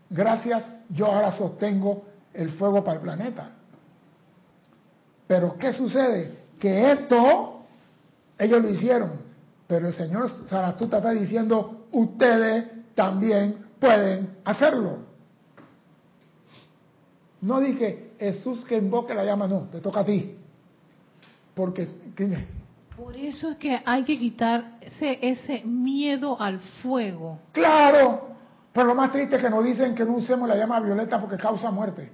gracias, yo ahora sostengo el fuego para el planeta. Pero ¿qué sucede? Que esto ellos lo hicieron, pero el señor Zaratustra está diciendo, ustedes también pueden hacerlo. No dije Jesús que invoque la llama, no, te toca a ti. Porque, Por eso es que hay que quitar ese, ese miedo al fuego. Claro, pero lo más triste es que nos dicen que no usemos la llama violeta porque causa muerte.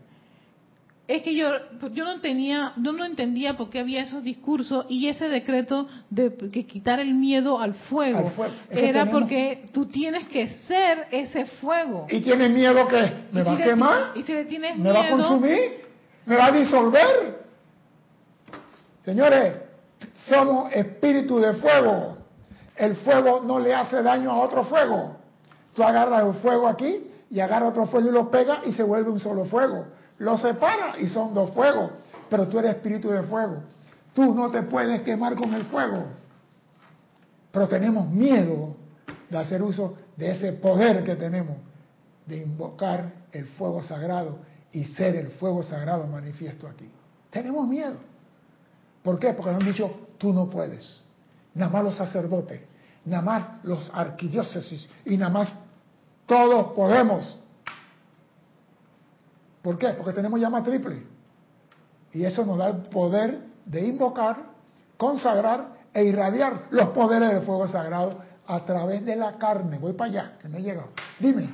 Es que yo, yo no tenía, yo no entendía por qué había esos discursos y ese decreto de que quitar el miedo al fuego. Era porque tú tienes que ser ese fuego. ¿Y tienes miedo que me va a quemar? ¿Y si le tienes ¿Me va a consumir? ¿Me va a disolver? Señores, somos espíritu de fuego. El fuego no le hace daño a otro fuego. Tú agarras el fuego aquí y agarras otro fuego y lo pegas y se vuelve un solo fuego. Lo separa y son dos fuegos, pero tú eres espíritu de fuego. Tú no te puedes quemar con el fuego. Pero tenemos miedo de hacer uso de ese poder que tenemos, de invocar el fuego sagrado y ser el fuego sagrado manifiesto aquí. Tenemos miedo. ¿Por qué? Porque nos han dicho, tú no puedes. Nada más los sacerdotes, nada más los arquidiócesis y nada más todos podemos. ¿Por qué? Porque tenemos llama triple. Y eso nos da el poder de invocar, consagrar e irradiar los poderes del fuego sagrado a través de la carne. Voy para allá, que me he llegado. Dime.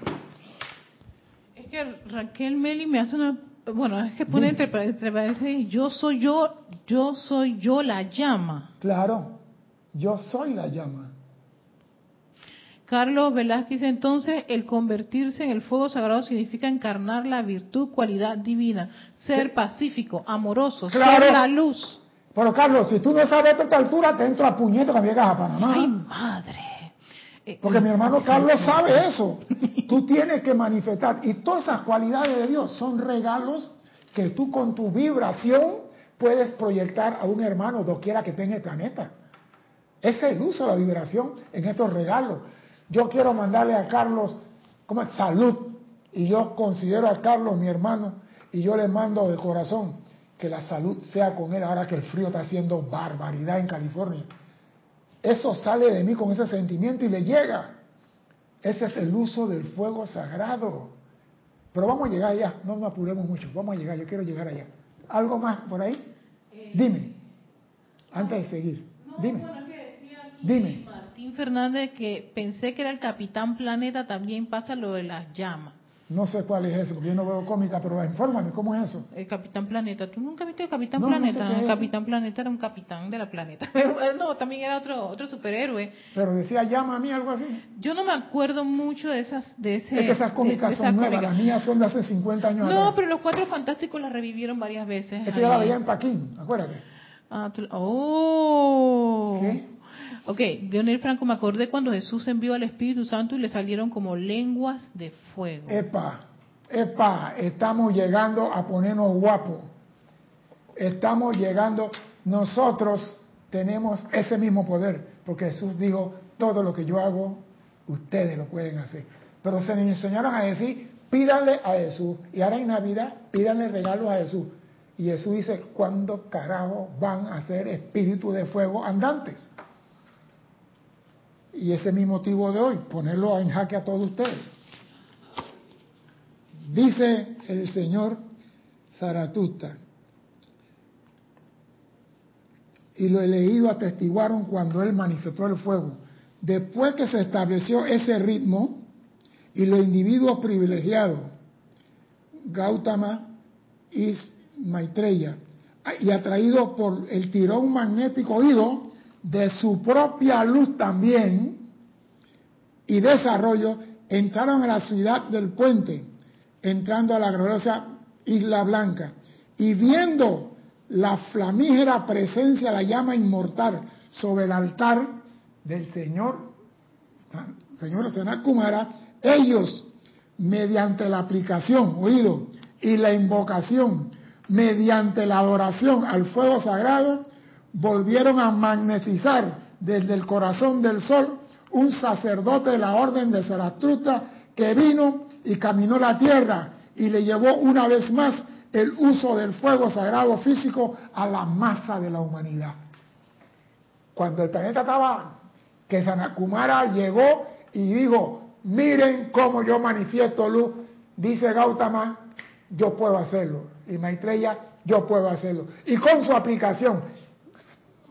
Es que Raquel Meli me hace una... Bueno, es que pone entre, entre yo soy yo, yo soy yo la llama. Claro, yo soy la llama. Carlos Velázquez, entonces, el convertirse en el fuego sagrado significa encarnar la virtud, cualidad divina, ser pacífico, amoroso, ser la luz. Pero Carlos, si tú no sabes a esta altura, te entro a puñeto cuando llegas a Panamá. ¡Ay, madre! Eh, Porque mi hermano Carlos sabe eso. *laughs* Tú tienes que manifestar. Y todas esas cualidades de Dios son regalos que tú con tu vibración puedes proyectar a un hermano doquiera que tenga el planeta. Ese es el uso de la vibración en estos regalos. Yo quiero mandarle a Carlos como salud y yo considero a Carlos mi hermano y yo le mando de corazón que la salud sea con él ahora que el frío está haciendo barbaridad en California. Eso sale de mí con ese sentimiento y le llega. Ese es el uso del fuego sagrado. Pero vamos a llegar allá, no nos apuremos mucho, vamos a llegar, yo quiero llegar allá. ¿Algo más por ahí? Eh, Dime, antes de seguir, dime. Dime. Martín Fernández que pensé que era el Capitán Planeta, también pasa lo de las llamas. No sé cuál es eso, porque yo no veo cómica, pero infórmame, ¿cómo es eso? El Capitán Planeta. ¿Tú nunca viste el Capitán Planeta? el Capitán Planeta era un capitán de la planeta. *laughs* no, también era otro otro superhéroe. Pero decía llama a mí, algo así. Yo no me acuerdo mucho de esas de ese Es que esas cómicas son nuevas, las mías son de hace 50 años No, pero los Cuatro Fantásticos las revivieron varias veces. Es que yo la veía en Paquín, acuérdate. Ah, oh. ¿Qué? Ok, Leonel Franco, me acordé cuando Jesús envió al Espíritu Santo y le salieron como lenguas de fuego. Epa, epa, estamos llegando a ponernos guapos. Estamos llegando, nosotros tenemos ese mismo poder, porque Jesús dijo, todo lo que yo hago, ustedes lo pueden hacer. Pero se les enseñaron a decir, pídanle a Jesús. Y ahora en Navidad, pídanle regalos a Jesús. Y Jesús dice, ¿cuándo carajo van a ser espíritus de fuego andantes? Y ese es mi motivo de hoy, ponerlo en jaque a todos ustedes. Dice el señor Zaratusta, y lo he leído atestiguaron cuando él manifestó el fuego. Después que se estableció ese ritmo y los individuos privilegiados, Gautama y Maitreya, y atraídos por el tirón magnético oído, de su propia luz también y desarrollo, entraron a la ciudad del puente, entrando a la gloriosa Isla Blanca, y viendo la flamígera presencia, la llama inmortal, sobre el altar del Señor, Señor Sanat Kumara, ellos, mediante la aplicación, oído, y la invocación, mediante la adoración al fuego sagrado, volvieron a magnetizar desde el corazón del sol un sacerdote de la orden de Zarastruta que vino y caminó la tierra y le llevó una vez más el uso del fuego sagrado físico a la masa de la humanidad. Cuando el planeta estaba, que Sanakumara llegó y dijo, miren cómo yo manifiesto luz, dice Gautama, yo puedo hacerlo. Y Maitreya, yo puedo hacerlo. Y con su aplicación,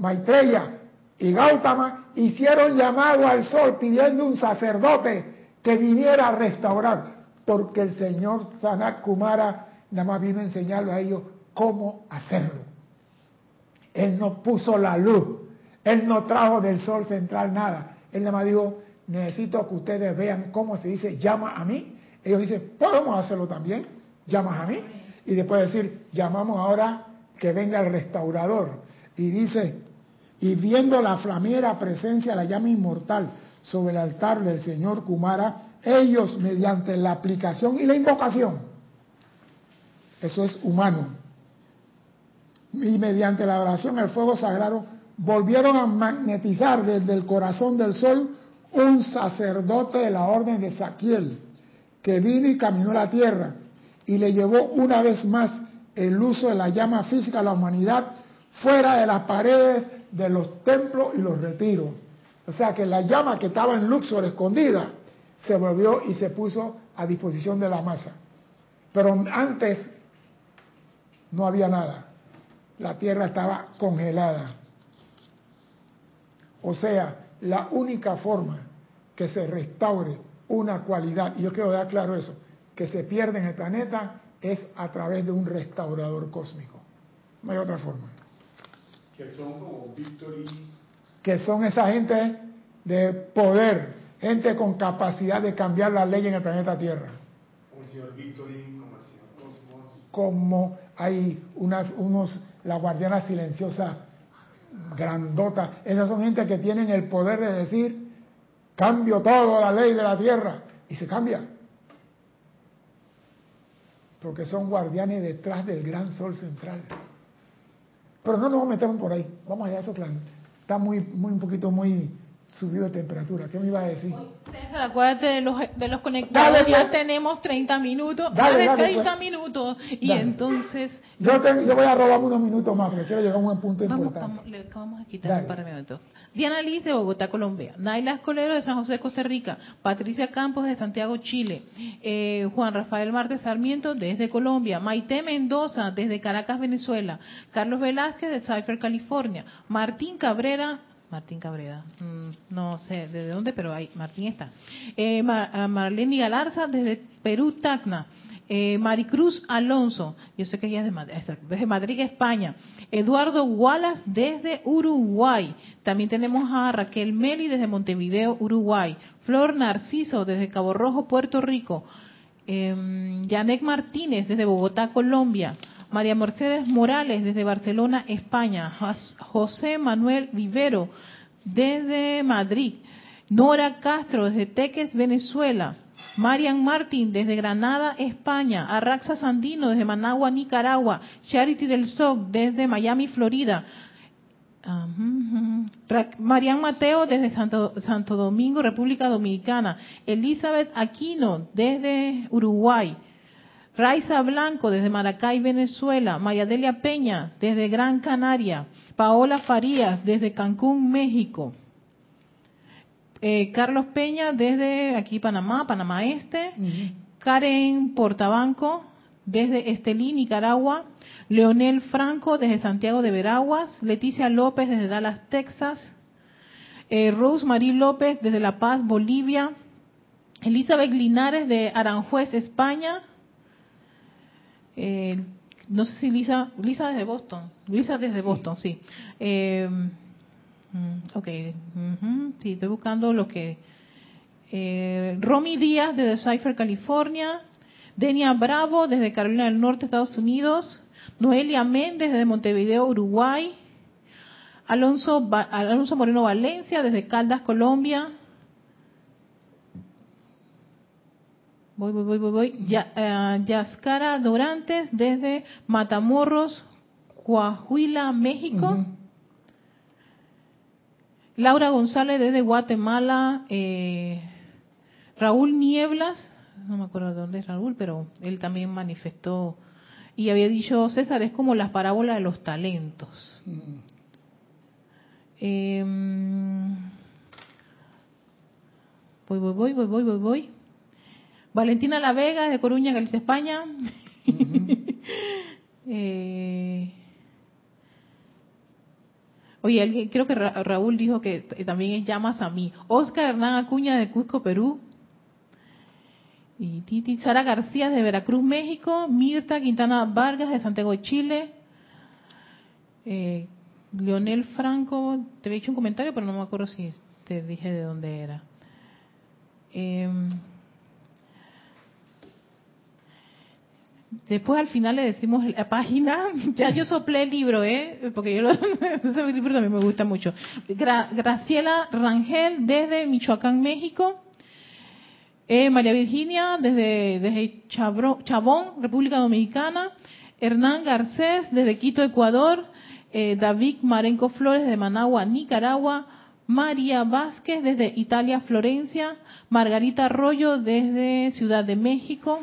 Maitreya y Gautama hicieron llamado al sol pidiendo un sacerdote que viniera a restaurar, porque el señor Sanat Kumara nada más vino a enseñarle a ellos cómo hacerlo. Él no puso la luz, él no trajo del sol central nada. Él nada más dijo, necesito que ustedes vean cómo se dice llama a mí. Ellos dicen, podemos hacerlo también, llamas a mí. Y después decir, llamamos ahora que venga el restaurador. Y dice, y viendo la flamera presencia de la llama inmortal sobre el altar del señor Kumara, ellos mediante la aplicación y la invocación, eso es humano, y mediante la oración al fuego sagrado, volvieron a magnetizar desde el corazón del sol un sacerdote de la orden de Saquiel, que vino y caminó la tierra y le llevó una vez más el uso de la llama física a la humanidad fuera de las paredes de los templos y los retiros. O sea que la llama que estaba en Luxor escondida se volvió y se puso a disposición de la masa. Pero antes no había nada. La tierra estaba congelada. O sea, la única forma que se restaure una cualidad, y yo quiero dar claro eso, que se pierde en el planeta es a través de un restaurador cósmico. No hay otra forma que son como Victory. Que son esa gente de poder, gente con capacidad de cambiar la ley en el planeta Tierra. Como el señor Victory, como el señor Cosmos. Como hay unas, unos, la guardiana silenciosa grandota. Esas son gente que tienen el poder de decir, cambio todo la ley de la Tierra. Y se cambia. Porque son guardianes detrás del gran sol central. Pero no nos metemos por ahí. Vamos allá, eso claro. Está muy, muy, un poquito muy subido de temperatura. ¿Qué me iba a decir? César, acuérdate de los, de los conectados. ya pues. tenemos 30 minutos. Dale, de 30 pues. minutos. Y entonces. Yo, yo voy a robar unos minutos más porque quiero llegar a un punto importante. Vamos, le vamos a quitar un par de minutos. Diana Liz de Bogotá, Colombia. Naila Escolero de San José, Costa Rica. Patricia Campos de Santiago, Chile. Eh, Juan Rafael Martes Sarmiento desde Colombia. Maite Mendoza desde Caracas, Venezuela. Carlos Velázquez de Cypher, California. Martín Cabrera Martín Cabrera. Mm, no sé desde dónde, pero ahí Martín está. Eh, Marlene Galarza desde Perú, Tacna. Eh, Maricruz Alonso, yo sé que ella es de Madrid, desde Madrid, España. Eduardo Wallace desde Uruguay. También tenemos a Raquel Meli desde Montevideo, Uruguay. Flor Narciso desde Cabo Rojo, Puerto Rico. Eh, Yanek Martínez desde Bogotá, Colombia. María Mercedes Morales desde Barcelona, España. José Manuel Vivero desde Madrid. Nora Castro desde Teques, Venezuela. Marian Martín desde Granada, España. Arraxa Sandino desde Managua, Nicaragua. Charity del SOC desde Miami, Florida. Marian Mateo desde Santo, Santo Domingo, República Dominicana. Elizabeth Aquino desde Uruguay. Raiza Blanco desde Maracay, Venezuela. María Delia Peña desde Gran Canaria. Paola Farías desde Cancún, México. Eh, Carlos Peña desde aquí Panamá, Panamá Este. Karen Portabanco desde Estelí, Nicaragua. Leonel Franco desde Santiago de Veraguas. Leticia López desde Dallas, Texas. Eh, Rose Marie López desde La Paz, Bolivia. Elizabeth Linares de Aranjuez, España. Eh, no sé si Lisa, Lisa desde Boston, Lisa desde Boston, sí. Eh, mm, ok, sí, estoy buscando lo que... Eh, Romy Díaz desde Cypher, California. Denia Bravo desde Carolina del Norte, Estados Unidos. Noelia Méndez desde Montevideo, Uruguay. Alonso, Alonso Moreno Valencia desde Caldas, Colombia. Voy, voy, voy, voy, voy. Ya, Yascara Dorantes desde Matamorros, Coahuila, México. Laura González desde Guatemala. Eh, Raúl Nieblas, no me acuerdo de dónde es Raúl, pero él también manifestó y había dicho, César, es como las parábolas de los talentos. Eh, voy, voy, voy, voy, voy, voy, voy. Valentina La Vega de Coruña, Galicia, España. *laughs* eh, oye, creo que Raúl dijo que también llamas a mí. Oscar Hernán Acuña de Cusco, Perú. Y Titi Sara García de Veracruz, México. Mirta Quintana Vargas de Santiago Chile. Eh, Leonel Franco, te había hecho un comentario, pero no me acuerdo si te dije de dónde era. Eh, Después al final le decimos la página, *laughs* ya yo soplé el libro, ¿eh? porque yo lo, *laughs* ese libro también me gusta mucho. Graciela Rangel desde Michoacán, México. Eh, María Virginia desde, desde Chabón, República Dominicana. Hernán Garcés desde Quito, Ecuador. Eh, David Marenco Flores de Managua, Nicaragua. María Vázquez desde Italia, Florencia. Margarita Arroyo desde Ciudad de México.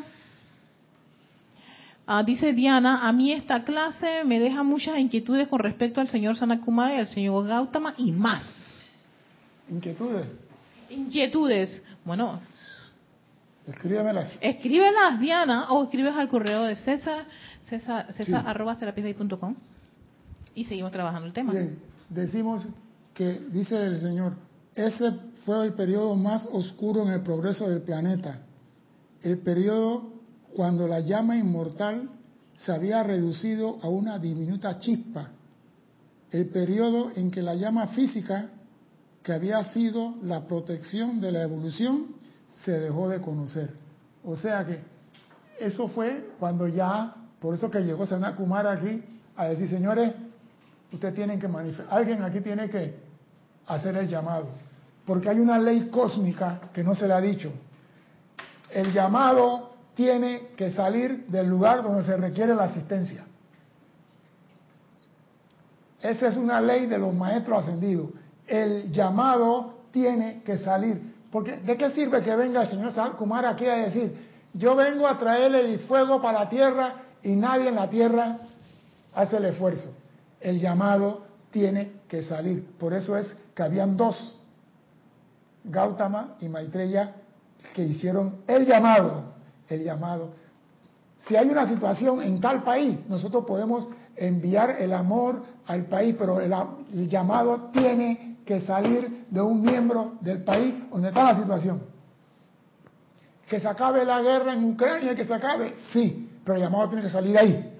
Ah, dice Diana, a mí esta clase me deja muchas inquietudes con respecto al señor Sanakumara y al señor Gautama y más. ¿Inquietudes? Inquietudes. Bueno. Escríbemelas. Escríbelas, Diana, o escribes al correo de César, César, y seguimos trabajando el tema. Bien, decimos que, dice el Señor, ese fue el periodo más oscuro en el progreso del planeta. El periodo cuando la llama inmortal se había reducido a una diminuta chispa, el periodo en que la llama física, que había sido la protección de la evolución, se dejó de conocer. O sea que eso fue cuando ya, por eso que llegó Kumara aquí a decir, señores, ustedes tienen que manifestar, alguien aquí tiene que hacer el llamado, porque hay una ley cósmica que no se le ha dicho. El llamado tiene que salir del lugar donde se requiere la asistencia. Esa es una ley de los maestros ascendidos. El llamado tiene que salir. Porque ¿de qué sirve que venga el señor Kumar aquí a decir, yo vengo a traerle el fuego para la tierra y nadie en la tierra hace el esfuerzo? El llamado tiene que salir. Por eso es que habían dos, Gautama y Maitreya, que hicieron el llamado el llamado. Si hay una situación en tal país, nosotros podemos enviar el amor al país, pero el, llamado tiene que salir de un miembro del país donde está la situación. Que se acabe la guerra en Ucrania, que se acabe, sí, pero el llamado tiene que salir de ahí.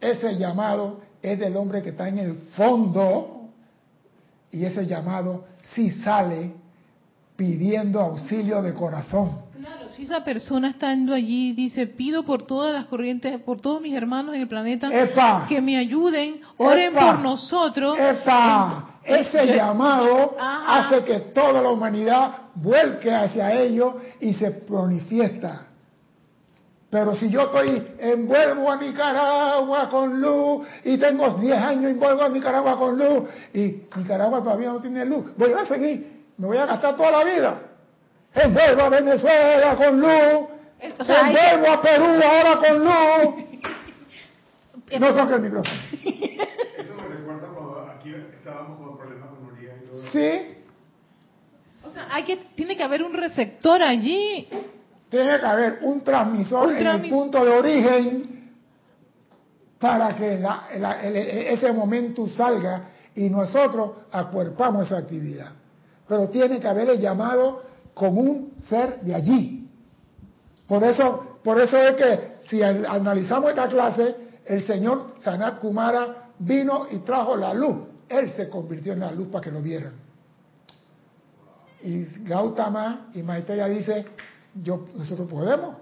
Ese llamado es del hombre que está en el fondo y ese llamado sí sale pidiendo auxilio de corazón. Si esa persona estando allí dice, pido por todas las corrientes, por todos mis hermanos en el planeta, que me ayuden, oren por nosotros. Ese llamado hace que toda la humanidad vuelque hacia ellos y se manifiesta. Pero si yo estoy, envuelvo a Nicaragua con luz y tengo 10 años envuelvo a Nicaragua con luz y Nicaragua todavía no tiene luz, voy a seguir, me voy a gastar toda la vida. Envuelvo a Venezuela con luz, envuelvo a Perú ahora con luz. *laughs* No toque el micrófono. Eso me recuerda cuando aquí estábamos con problemas con Noriega y todo. Sí. O sea, hay que, tiene que haber un receptor allí tiene que haber un transmisor en el punto de origen para que ese momento salga y nosotros acuerpamos esa actividad. Pero tiene que haber el llamado con un ser de allí. Por eso, por eso es que si analizamos esta clase, el señor Sanat Kumara vino y trajo la luz. Él se convirtió en la luz para que lo vieran. Y Gautama y Maitreya dice, yo, nosotros podemos.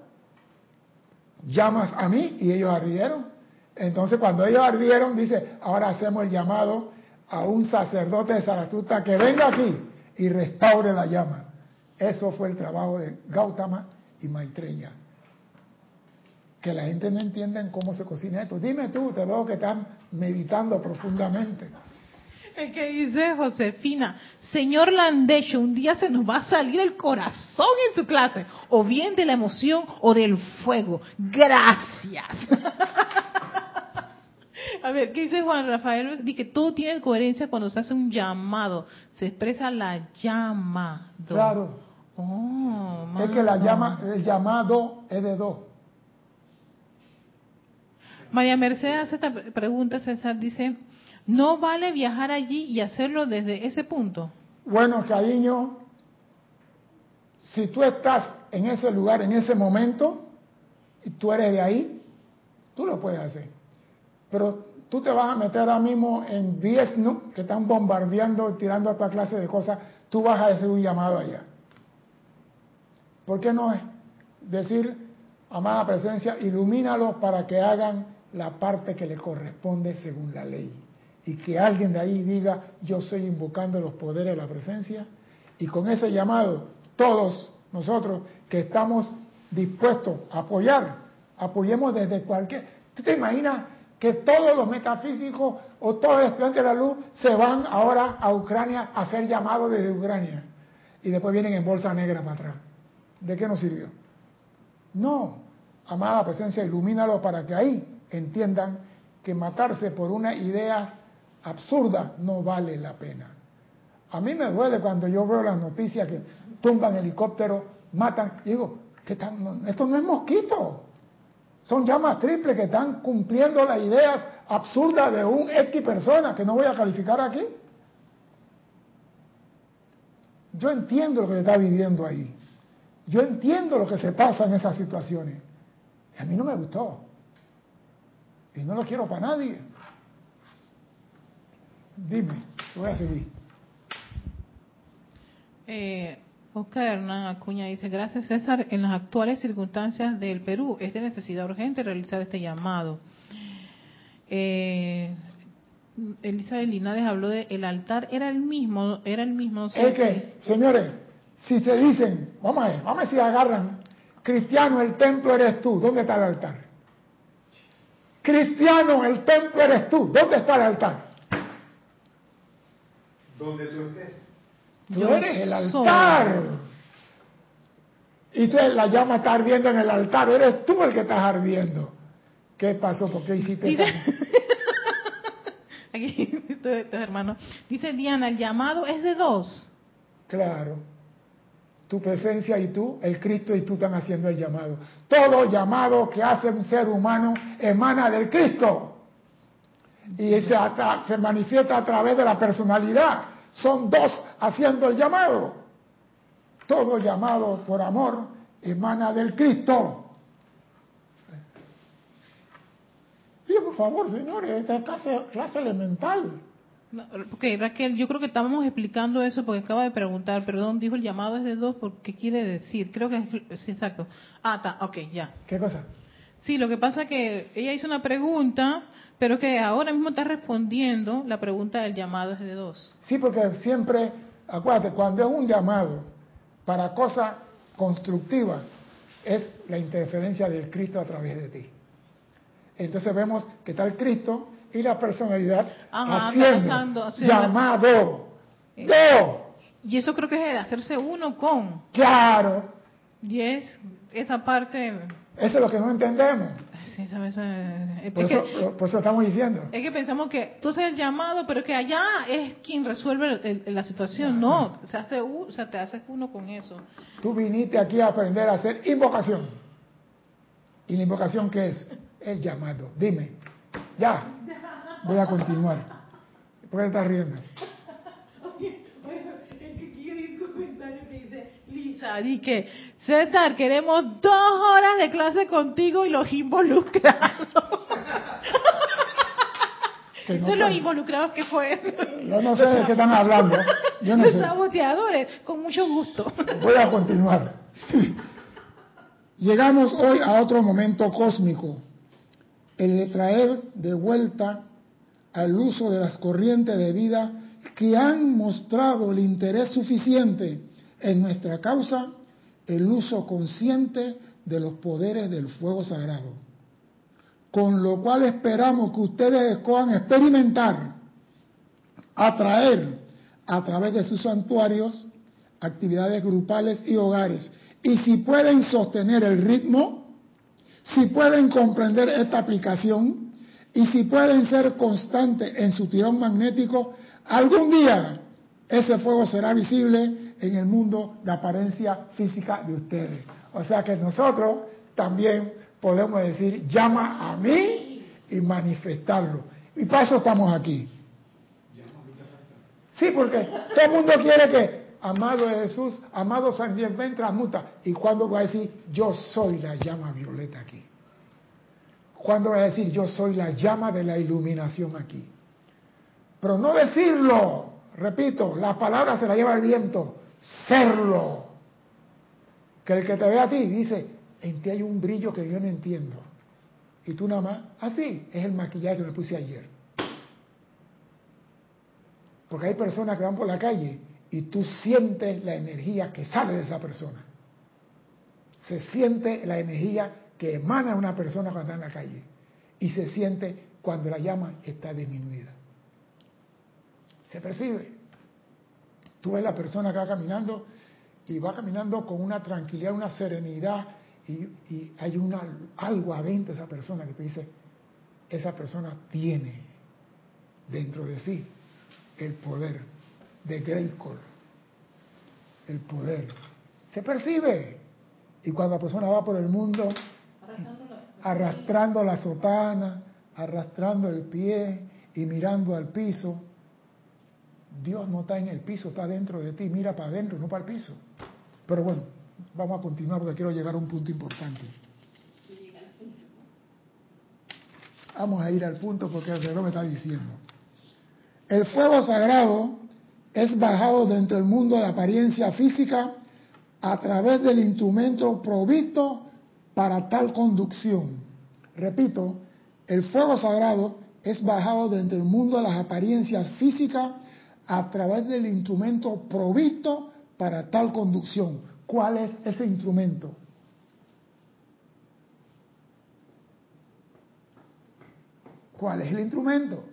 Llamas a mí y ellos ardieron. Entonces cuando ellos ardieron, dice, ahora hacemos el llamado a un sacerdote de Zaratustra que venga aquí y restaure la llama. Eso fue el trabajo de Gautama y Maitreya. Que la gente no entiende cómo se cocina esto. Dime tú, te veo que están meditando profundamente. Es que dice Josefina, señor Landecho, un día se nos va a salir el corazón en su clase, o bien de la emoción o del fuego. Gracias. *laughs* a ver, ¿qué dice Juan Rafael? Dice que todo tiene coherencia cuando se hace un llamado, se expresa la llama. Claro. Oh, es que la llama, el llamado es de dos. María Mercedes hace esta pregunta, César, dice, ¿No vale viajar allí y hacerlo desde ese punto? Bueno, cariño, si tú estás en ese lugar, en ese momento, y tú eres de ahí, tú lo puedes hacer. Pero tú te vas a meter ahora mismo en 10 que están bombardeando, tirando esta clase de cosas, tú vas a hacer un llamado allá. ¿Por qué no decir, amada presencia, ilumínalos para que hagan la parte que le corresponde según la ley? y que alguien de ahí diga, yo estoy invocando los poderes de la presencia, y con ese llamado, todos nosotros que estamos dispuestos a apoyar, apoyemos desde cualquier... ¿Tú te imaginas que todos los metafísicos o todos los estudiantes de la luz se van ahora a Ucrania a hacer llamados desde Ucrania y después vienen en bolsa negra para atrás? ¿De qué nos sirvió? No, amada presencia, ilumínalo para que ahí entiendan que matarse por una idea absurda no vale la pena. A mí me duele cuando yo veo las noticias que tumban helicópteros, matan, y digo, ¿qué esto no es mosquito. Son llamas triples que están cumpliendo las ideas absurdas de un X persona que no voy a calificar aquí. Yo entiendo lo que está viviendo ahí. Yo entiendo lo que se pasa en esas situaciones. Y a mí no me gustó. Y no lo quiero para nadie. Dime, voy a seguir. Eh, Oscar Hernán Acuña dice, gracias César, en las actuales circunstancias del Perú es de necesidad urgente realizar este llamado. Eh, Elizabeth Linares habló de el altar, era el mismo, era el mismo. es que, señores, si se dicen, vamos a ver, vamos a ver si agarran, cristiano, el templo eres tú, ¿dónde está el altar? Cristiano, el templo eres tú, ¿dónde está el altar? donde tú estés. Tú eres el altar. Y tú, la llama está ardiendo en el altar, eres tú el que estás ardiendo. ¿Qué pasó? ¿Por qué hiciste eso? *laughs* Aquí, *laughs* hermano. Dice Diana, el llamado es de dos. Claro. Tu presencia y tú, el Cristo y tú están haciendo el llamado. Todo llamado que hace un ser humano emana del Cristo. Y se, se manifiesta a través de la personalidad. Son dos haciendo el llamado. Todo llamado por amor emana del Cristo. Y por favor, señores, esta es clase, clase elemental. Ok, Raquel, yo creo que estábamos explicando eso porque acaba de preguntar, perdón, dijo el llamado es de dos, ¿qué quiere decir? Creo que es, sí, exacto. Ah, está, ok, ya. ¿Qué cosa? Sí, lo que pasa es que ella hizo una pregunta, pero que ahora mismo está respondiendo la pregunta del llamado es de dos. Sí, porque siempre, acuérdate, cuando es un llamado para cosas constructivas, es la interferencia del Cristo a través de ti. Entonces vemos que está el Cristo y la personalidad haciendo llamado. Eh, y eso creo que es el hacerse uno con. Claro. Y es esa parte. Eso es lo que no entendemos. Sí, eh, por, eso, estamos diciendo. Es que pensamos que tú haces el llamado, pero que allá es quien resuelve la situación. No, se hace, o sea, te haces uno con eso. Tú viniste aquí a aprender a hacer invocación. ¿Y la invocación qué es? el llamado. Dime, ya, voy a continuar. ¿Por qué estás riendo? Oye, es que aquí un comentario que dice, Lisa, di que, César, queremos dos horas de clase contigo y los involucrados. Son los involucrados que fue. Yo no sé de qué están hablando. Yo no los sé. saboteadores, con mucho gusto. Voy a continuar. Llegamos hoy a otro momento cósmico el de traer de vuelta al uso de las corrientes de vida que han mostrado el interés suficiente en nuestra causa, el uso consciente de los poderes del fuego sagrado. Con lo cual esperamos que ustedes puedan experimentar, atraer a través de sus santuarios, actividades grupales y hogares. Y si pueden sostener el ritmo, si pueden comprender esta aplicación y si pueden ser constantes en su tirón magnético, algún día ese fuego será visible en el mundo de apariencia física de ustedes. O sea que nosotros también podemos decir, llama a mí y manifestarlo. Y para eso estamos aquí. Sí, porque todo el mundo quiere que, amado Jesús, amado San Dios, ven transmuta. ¿Y cuando va a decir, yo soy la llama violeta aquí? ¿Cuándo va a decir, yo soy la llama de la iluminación aquí? Pero no decirlo, repito, la palabra se la lleva el viento, serlo. Que el que te ve a ti dice, en ti hay un brillo que yo no entiendo. Y tú nada más, así, ah, es el maquillaje que me puse ayer. Porque hay personas que van por la calle y tú sientes la energía que sale de esa persona. Se siente la energía que emana una persona cuando está en la calle y se siente cuando la llama está disminuida. Se percibe. Tú ves la persona que va caminando y va caminando con una tranquilidad, una serenidad y, hay una, algo adentro de esa persona que te dice, esa persona tiene dentro de sí el poder de Greykor, el poder. Se percibe. Y cuando la persona va por el mundo arrastrando la sotana, arrastrando el pie y mirando al piso. Dios no está en el piso, está dentro de ti, mira para adentro, no para el piso. Pero bueno, vamos a continuar porque quiero llegar a un punto importante. Vamos a ir al punto porque el reloj me está diciendo. El fuego sagrado es bajado dentro del mundo de apariencia física a través del instrumento provisto para tal conducción. Repito, el fuego sagrado es bajado dentro del mundo de las apariencias físicas a través del instrumento provisto para tal conducción. ¿Cuál es ese instrumento? ¿Cuál es el instrumento?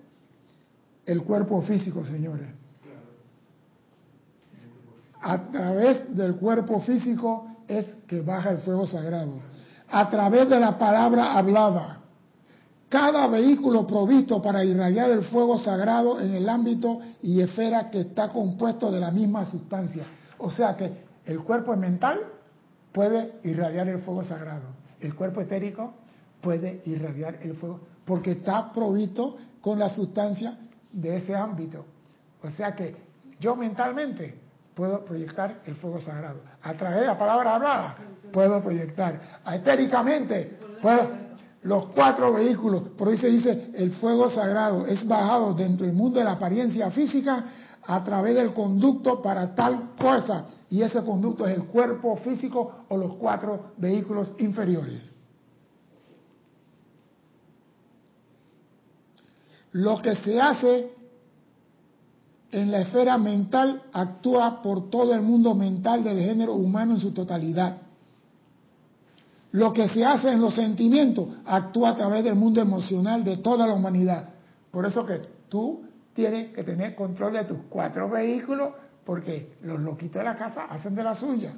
El cuerpo físico, señores. A través del cuerpo físico es que baja el fuego sagrado a través de la palabra hablada. Cada vehículo provisto para irradiar el fuego sagrado en el ámbito y esfera que está compuesto de la misma sustancia. O sea que el cuerpo mental puede irradiar el fuego sagrado. El cuerpo etérico puede irradiar el fuego porque está provisto con la sustancia de ese ámbito. O sea que yo mentalmente puedo proyectar el fuego sagrado. A través de la palabra hablada puedo proyectar. Etéricamente puedo... Los cuatro vehículos, por eso dice el fuego sagrado es bajado dentro del mundo de la apariencia física a través del conducto para tal cosa. Y ese conducto es el cuerpo físico o los cuatro vehículos inferiores. Lo que se hace en la esfera mental actúa por todo el mundo mental del género humano en su totalidad. Lo que se hace en los sentimientos actúa a través del mundo emocional de toda la humanidad. Por eso que tú tienes que tener control de tus cuatro vehículos porque los loquitos de la casa hacen de la suya.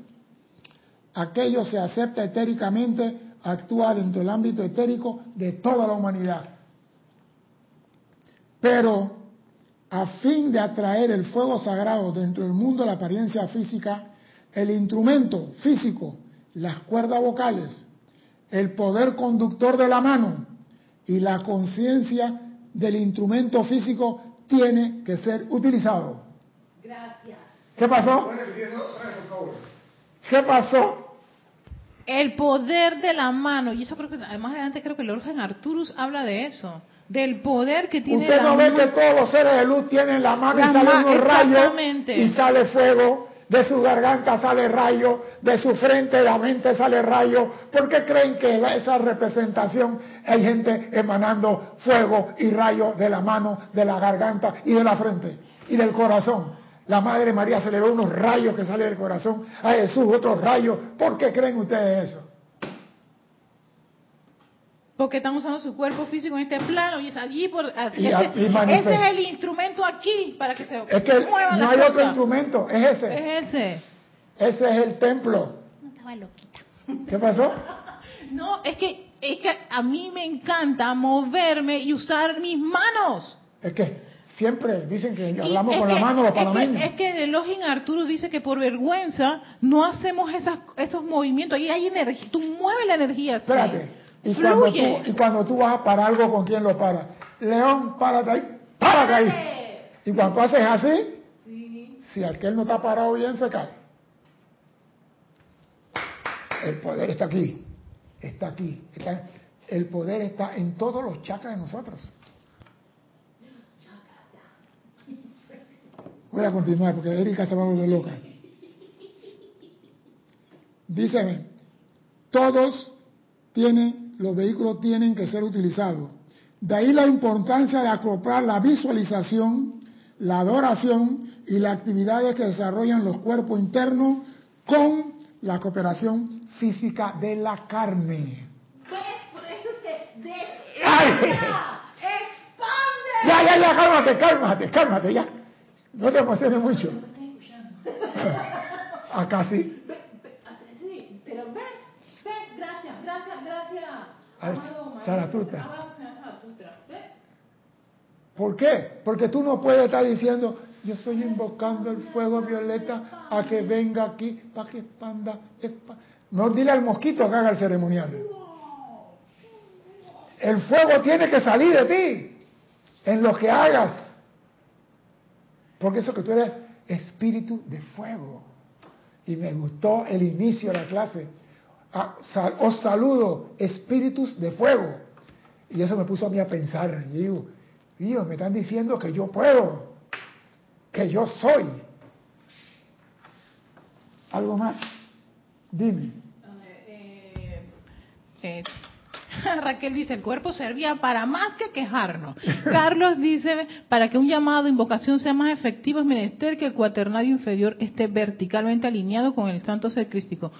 Aquello se acepta etéricamente, actúa dentro del ámbito etérico de toda la humanidad. Pero a fin de atraer el fuego sagrado dentro del mundo de la apariencia física, el instrumento físico, las cuerdas vocales, el poder conductor de la mano y la conciencia del instrumento físico tiene que ser utilizado. Gracias. ¿Qué pasó? ¿Qué pasó? El poder de la mano, y eso creo que más adelante creo que el orden Arturus habla de eso del poder que tiene Usted no ve que todos los seres de luz tienen la mano y salen unos rayos y sale fuego, de su garganta sale rayo, de su frente, de la mente sale rayo. ¿Por qué creen que esa representación hay gente emanando fuego y rayo de la mano, de la garganta y de la frente y del corazón? La Madre María se le ve unos rayos que salen del corazón, a Jesús otros rayos. ¿Por qué creen ustedes eso? Porque están usando su cuerpo físico en este plano y es allí por ese, es el instrumento aquí para que se es que no hay otro instrumento es ese. Es ese. Ese es el templo. No estaba loquita. Qué pasó *laughs* no es que es que a mí me encanta moverme y usar mis manos. Es que siempre dicen que hablamos con la mano los panameños. Es que, el Login Arturo dice que por vergüenza no hacemos esas, esos movimientos. Ahí hay energía, tú mueves la energía. Espérate, y cuando, tú, y cuando tú vas a parar algo, ¿con quién lo para? León, párate ahí, párate ahí. Y cuando haces así, si aquel no está parado bien, se cae. El poder está aquí, está aquí. Está, el poder está en todos los chakras de nosotros. Voy a continuar porque Erika se va a volver loca. Díceme, todos tienen los vehículos tienen que ser utilizados. De ahí la importancia de acoplar la visualización, la adoración y las actividades que desarrollan los cuerpos internos con la cooperación física de la carne. Pues, por eso se expande. Ya, ya, ya, cálmate, cálmate, cálmate, ya. No te emociones mucho. Acá sí. ¿Por qué? Porque tú no puedes estar diciendo, yo estoy invocando el fuego violeta a que venga aquí para que expanda. No dile al mosquito que haga el ceremonial. El fuego tiene que salir de ti en lo que hagas. Porque eso que tú eres espíritu de fuego. Y me gustó el inicio de la clase Ah, os saludo, espíritus de fuego. Y eso me puso a mí a pensar. Y digo, Dios, me están diciendo que yo puedo, que yo soy. ¿Algo más? Dime. Eh, eh, *laughs* Raquel dice, el cuerpo servía para más que quejarnos. *laughs* Carlos dice, para que un llamado de invocación sea más efectivo es menester que el cuaternario inferior esté verticalmente alineado con el santo ser crístico.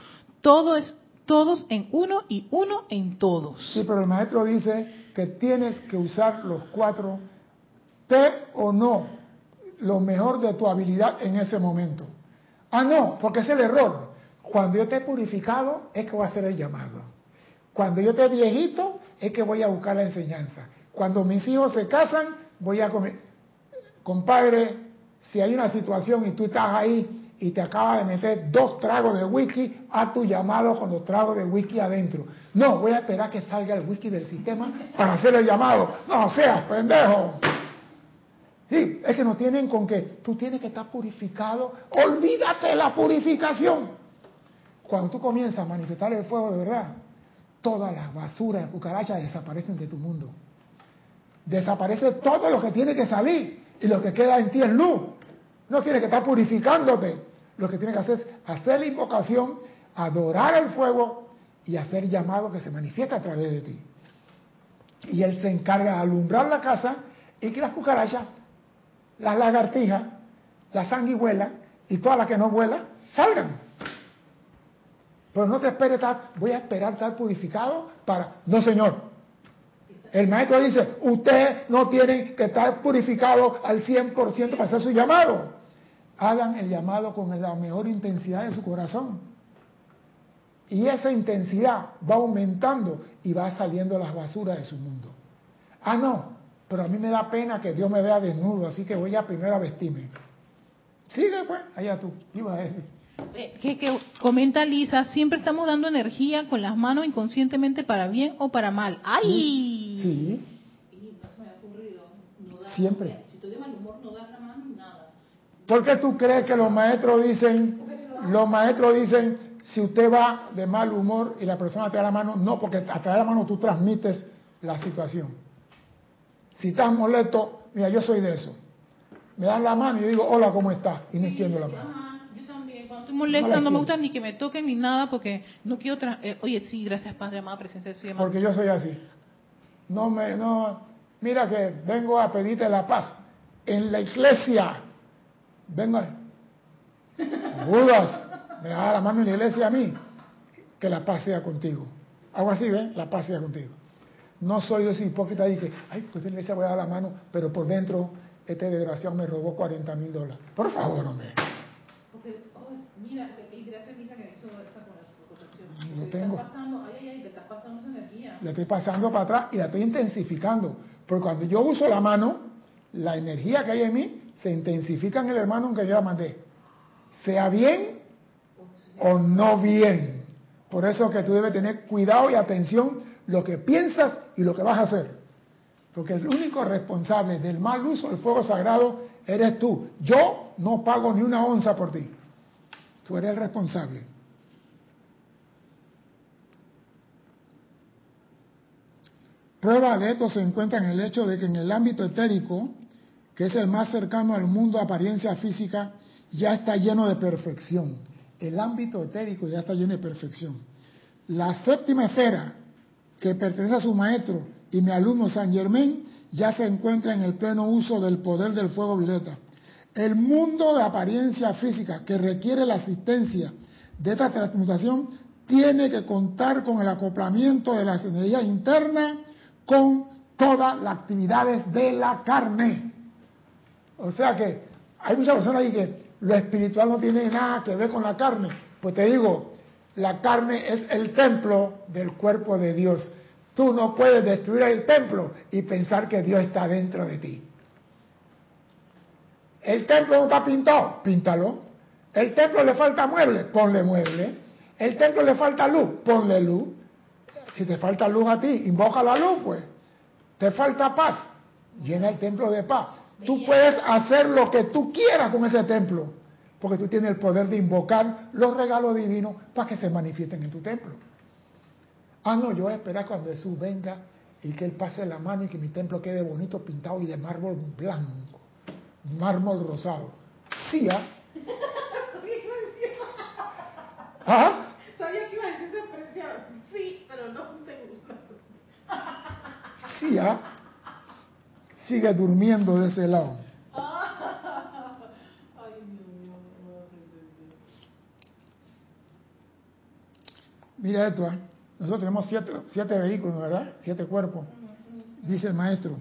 Todo es todos en uno y uno en todos. Sí, pero el maestro dice que tienes que usar los cuatro, te o no, lo mejor de tu habilidad en ese momento. Ah, no, porque es el error. Cuando yo esté purificado es que voy a hacer el llamado. Cuando yo esté viejito es que voy a buscar la enseñanza. Cuando mis hijos se casan, voy a comer. Compadre, si hay una situación y tú estás ahí y te acaba de meter dos tragos de whisky a tu llamado con los tragos de whisky adentro. No, voy a esperar que salga el whisky del sistema para hacer el llamado. No seas pendejo. Sí, es que no tienen con que tú tienes que estar purificado. Olvídate la purificación. Cuando tú comienzas a manifestar el fuego de verdad, todas las basuras, las cucarachas desaparecen de tu mundo. Desaparece todo lo que tiene que salir y lo que queda en ti es luz. No tienes que estar purificándote. Lo que tienes que hacer es hacer la invocación, adorar el fuego y hacer llamado que se manifiesta a través de ti. Y él se encarga de alumbrar la casa y que las cucarachas, las lagartijas, las sanguijuelas y todas las que no vuelan salgan. Pero no te esperes estar, voy a esperar estar purificado para... No, señor. El maestro dice, usted no tiene que estar purificado al 100% para hacer su llamado. Hagan el llamado con la mejor intensidad de su corazón. Y esa intensidad va aumentando y va saliendo las basuras de su mundo. Ah, no, pero a mí me da pena que Dios me vea desnudo, así que voy a primero a vestirme. Sigue pues, allá tú, iba a decir. Eh, que, comenta Lisa, siempre estamos dando energía con las manos inconscientemente para bien o para mal. ¡Ay! Sí. siempre. ¿Por qué tú crees que los maestros dicen, los maestros dicen, si usted va de mal humor y la persona te da la mano, no, porque a traer la mano tú transmites la situación. Si estás molesto, mira, yo soy de eso. Me dan la mano y yo digo, hola, ¿cómo estás? Y no extiendo la mano estoy molesta, no, me gusta ni que me toquen ni nada porque no quiero... Eh, oye, sí, gracias Padre, amada presencia de su llamada. Porque yo soy así. No me, no, mira que vengo a pedirte la paz en la iglesia. Vengo, Budas, me da la mano en la iglesia a mí, que la paz sea contigo. Algo así, ¿ven? La paz sea contigo. No soy yo ese hipócrita y que, ay, pues en la iglesia voy a dar la mano, pero por dentro este desgraciado me robó 40 mil dólares. Por favor, hombre. Mira, y gracias Lisa que hizo esa. Lo tengo. Pasando, ay, ay, te estás pasando esa energía. La estoy pasando para atrás y la estoy intensificando. Porque cuando yo uso la mano, la energía que hay en mí se intensifica en el hermano aunque yo la mandé. Sea bien o no bien. Por eso que tú debes tener cuidado y atención lo que piensas y lo que vas a hacer. Porque el único responsable del mal uso del fuego sagrado eres tú. Yo no pago ni una onza por ti. Tú eres el responsable. Prueba de esto se encuentra en el hecho de que en el ámbito etérico, que es el más cercano al mundo de apariencia física, ya está lleno de perfección. El ámbito etérico ya está lleno de perfección. La séptima esfera, que pertenece a su maestro y mi alumno San Germain, ya se encuentra en el pleno uso del poder del fuego violeta. El mundo de apariencia física que requiere la asistencia de esta transmutación tiene que contar con el acoplamiento de las energías internas con todas las actividades de la carne. O sea que hay muchas personas ahí que lo espiritual no tiene nada que ver con la carne. Pues te digo, la carne es el templo del cuerpo de Dios. Tú no puedes destruir el templo y pensar que Dios está dentro de ti. El templo no está pintado, píntalo. El templo le falta mueble, ponle mueble. El templo le falta luz, ponle luz. Si te falta luz a ti, invoca la luz, pues. Te falta paz, llena el templo de paz. Tú puedes hacer lo que tú quieras con ese templo, porque tú tienes el poder de invocar los regalos divinos para que se manifiesten en tu templo. Ah, no, yo voy a esperar cuando Jesús venga y que Él pase la mano y que mi templo quede bonito, pintado y de mármol blanco mármol rosado. Sí, ¿ah? *laughs* ¿Ah? Sabía que iba a decir esa expresión. Sí, pero no te gusta. Sí, ¿ah? Sigue durmiendo de ese lado. Mira esto, ¿eh? nosotros tenemos siete, siete vehículos, ¿verdad? Siete cuerpos. Dice el maestro.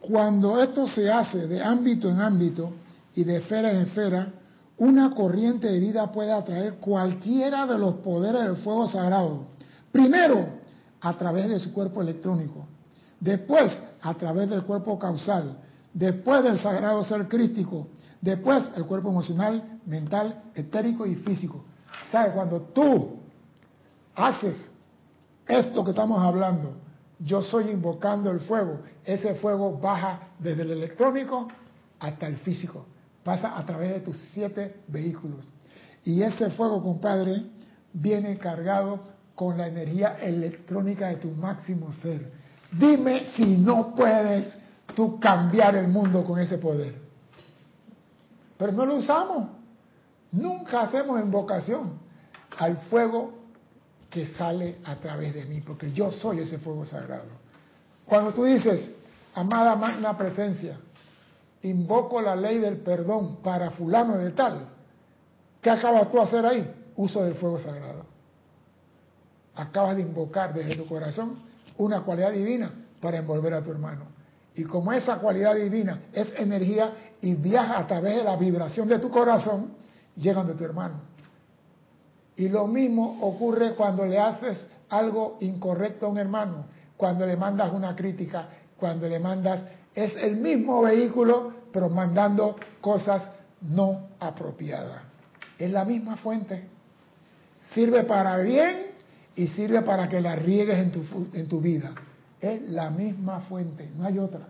Cuando esto se hace de ámbito en ámbito y de esfera en esfera, una corriente de vida puede atraer cualquiera de los poderes del fuego sagrado. Primero, a través de su cuerpo electrónico. Después, a través del cuerpo causal. después del sagrado ser crístico, después el cuerpo emocional, mental, etérico y físico. ¿Sabes? Cuando tú haces esto que estamos hablando, yo soy invocando el fuego, ese fuego baja desde el electrónico hasta el físico, pasa a través de tus siete vehículos. Y ese fuego, compadre, viene cargado con la energía electrónica de tu máximo ser. Dime si no puedes tú cambiar el mundo con ese poder. Pero no lo usamos. Nunca hacemos invocación al fuego que sale a través de mí, porque yo soy ese fuego sagrado. Cuando tú dices, amada magna presencia, invoco la ley del perdón para fulano de tal, ¿qué acabas tú de hacer ahí? Uso del fuego sagrado. Acabas de invocar desde tu corazón una cualidad divina para envolver a tu hermano. Y como esa cualidad divina es energía y viaja a través de la vibración de tu corazón, llegan de tu hermano. Y lo mismo ocurre cuando le haces algo incorrecto a un hermano, cuando le mandas una crítica, cuando le mandas, es el mismo vehículo, pero mandando cosas no apropiadas. Es la misma fuente. Sirve para bien y sirve para que la riegues en tu, en tu vida. Es la misma fuente, no hay otra.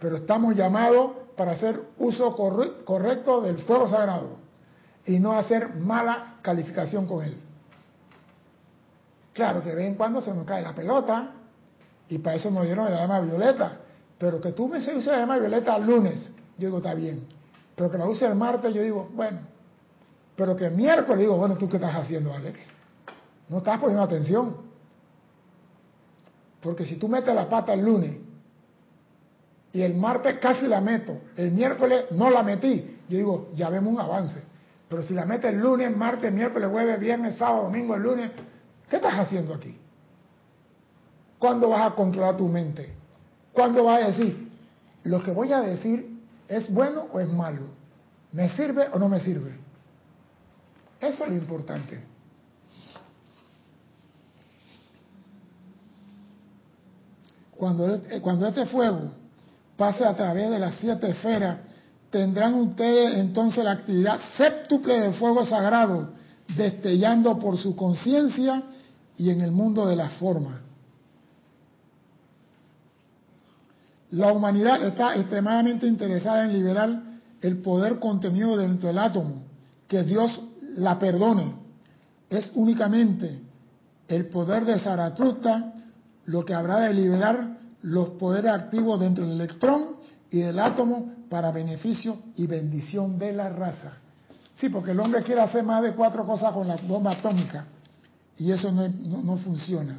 Pero estamos llamados para hacer uso correcto del fuego sagrado y no hacer mala calificación con él. Claro que de vez en cuando se nos cae la pelota y para eso nos dieron la llama violeta. Pero que tú me uses la llama violeta el lunes, yo digo, está bien. Pero que la use el martes, yo digo, bueno. Pero que el miércoles digo, bueno, ¿tú qué estás haciendo, Alex? No estás poniendo atención. Porque si tú metes la pata el lunes y el martes casi la meto, el miércoles no la metí, yo digo, ya vemos un avance. Pero si la metes el lunes, martes, miércoles, jueves, viernes, sábado, domingo, el lunes, ¿qué estás haciendo aquí? ¿Cuándo vas a controlar tu mente? ¿Cuándo vas a decir, lo que voy a decir es bueno o es malo? ¿Me sirve o no me sirve? Eso es lo importante. Cuando, eh, cuando este fuego pase a través de las siete esferas, tendrán ustedes entonces la actividad séptuple del fuego sagrado, destellando por su conciencia y en el mundo de la forma. La humanidad está extremadamente interesada en liberar el poder contenido dentro del átomo, que Dios la perdone. Es únicamente el poder de Zaratustra lo que habrá de liberar los poderes activos dentro del electrón y del átomo para beneficio y bendición de la raza. Sí, porque el hombre quiere hacer más de cuatro cosas con la bomba atómica y eso no, funciona.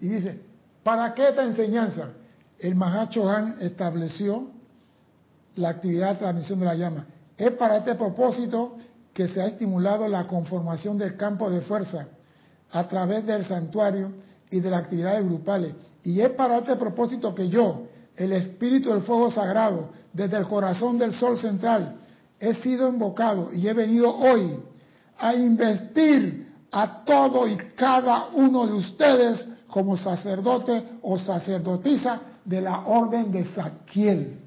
Y dice, ¿para qué esta enseñanza? El Mahacho Han estableció la actividad de transmisión de la llama. Es para este propósito que se ha estimulado la conformación del campo de fuerza a través del santuario y de las actividades grupales. Y es para este propósito que yo, el espíritu del fuego sagrado, desde el corazón del sol central, he sido invocado y he venido hoy a investir a todo y cada uno de ustedes como sacerdote o sacerdotisa de la orden de Saquiel.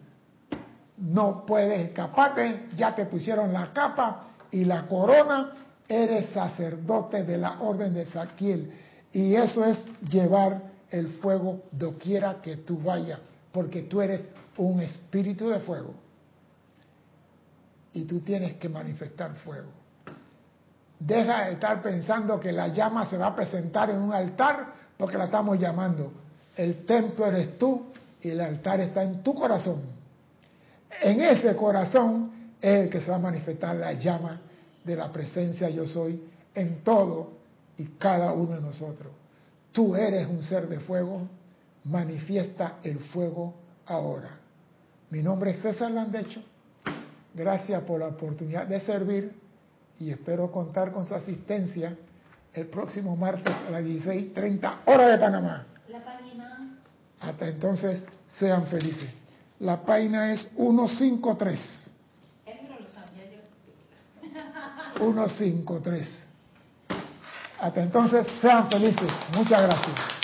No puedes escaparte, ya te pusieron la capa y la corona eres sacerdote de la orden de Saquiel. Y eso es llevar el fuego doquiera que tú vayas, porque tú eres un espíritu de fuego. Y tú tienes que manifestar fuego. Deja de estar pensando que la llama se va a presentar en un altar porque la estamos llamando. El templo eres tú y el altar está en tu corazón. En ese corazón es el que se va a manifestar la llama de la presencia yo soy en todo y cada uno de nosotros. Tú eres un ser de fuego, manifiesta el fuego ahora. Mi nombre es César Landecho. Gracias por la oportunidad de servir y espero contar con su asistencia el próximo martes a las 16.30 hora de Panamá. La. Hasta entonces, sean felices. La página es 153. 153. Hasta entonces, sean felices. Muchas gracias.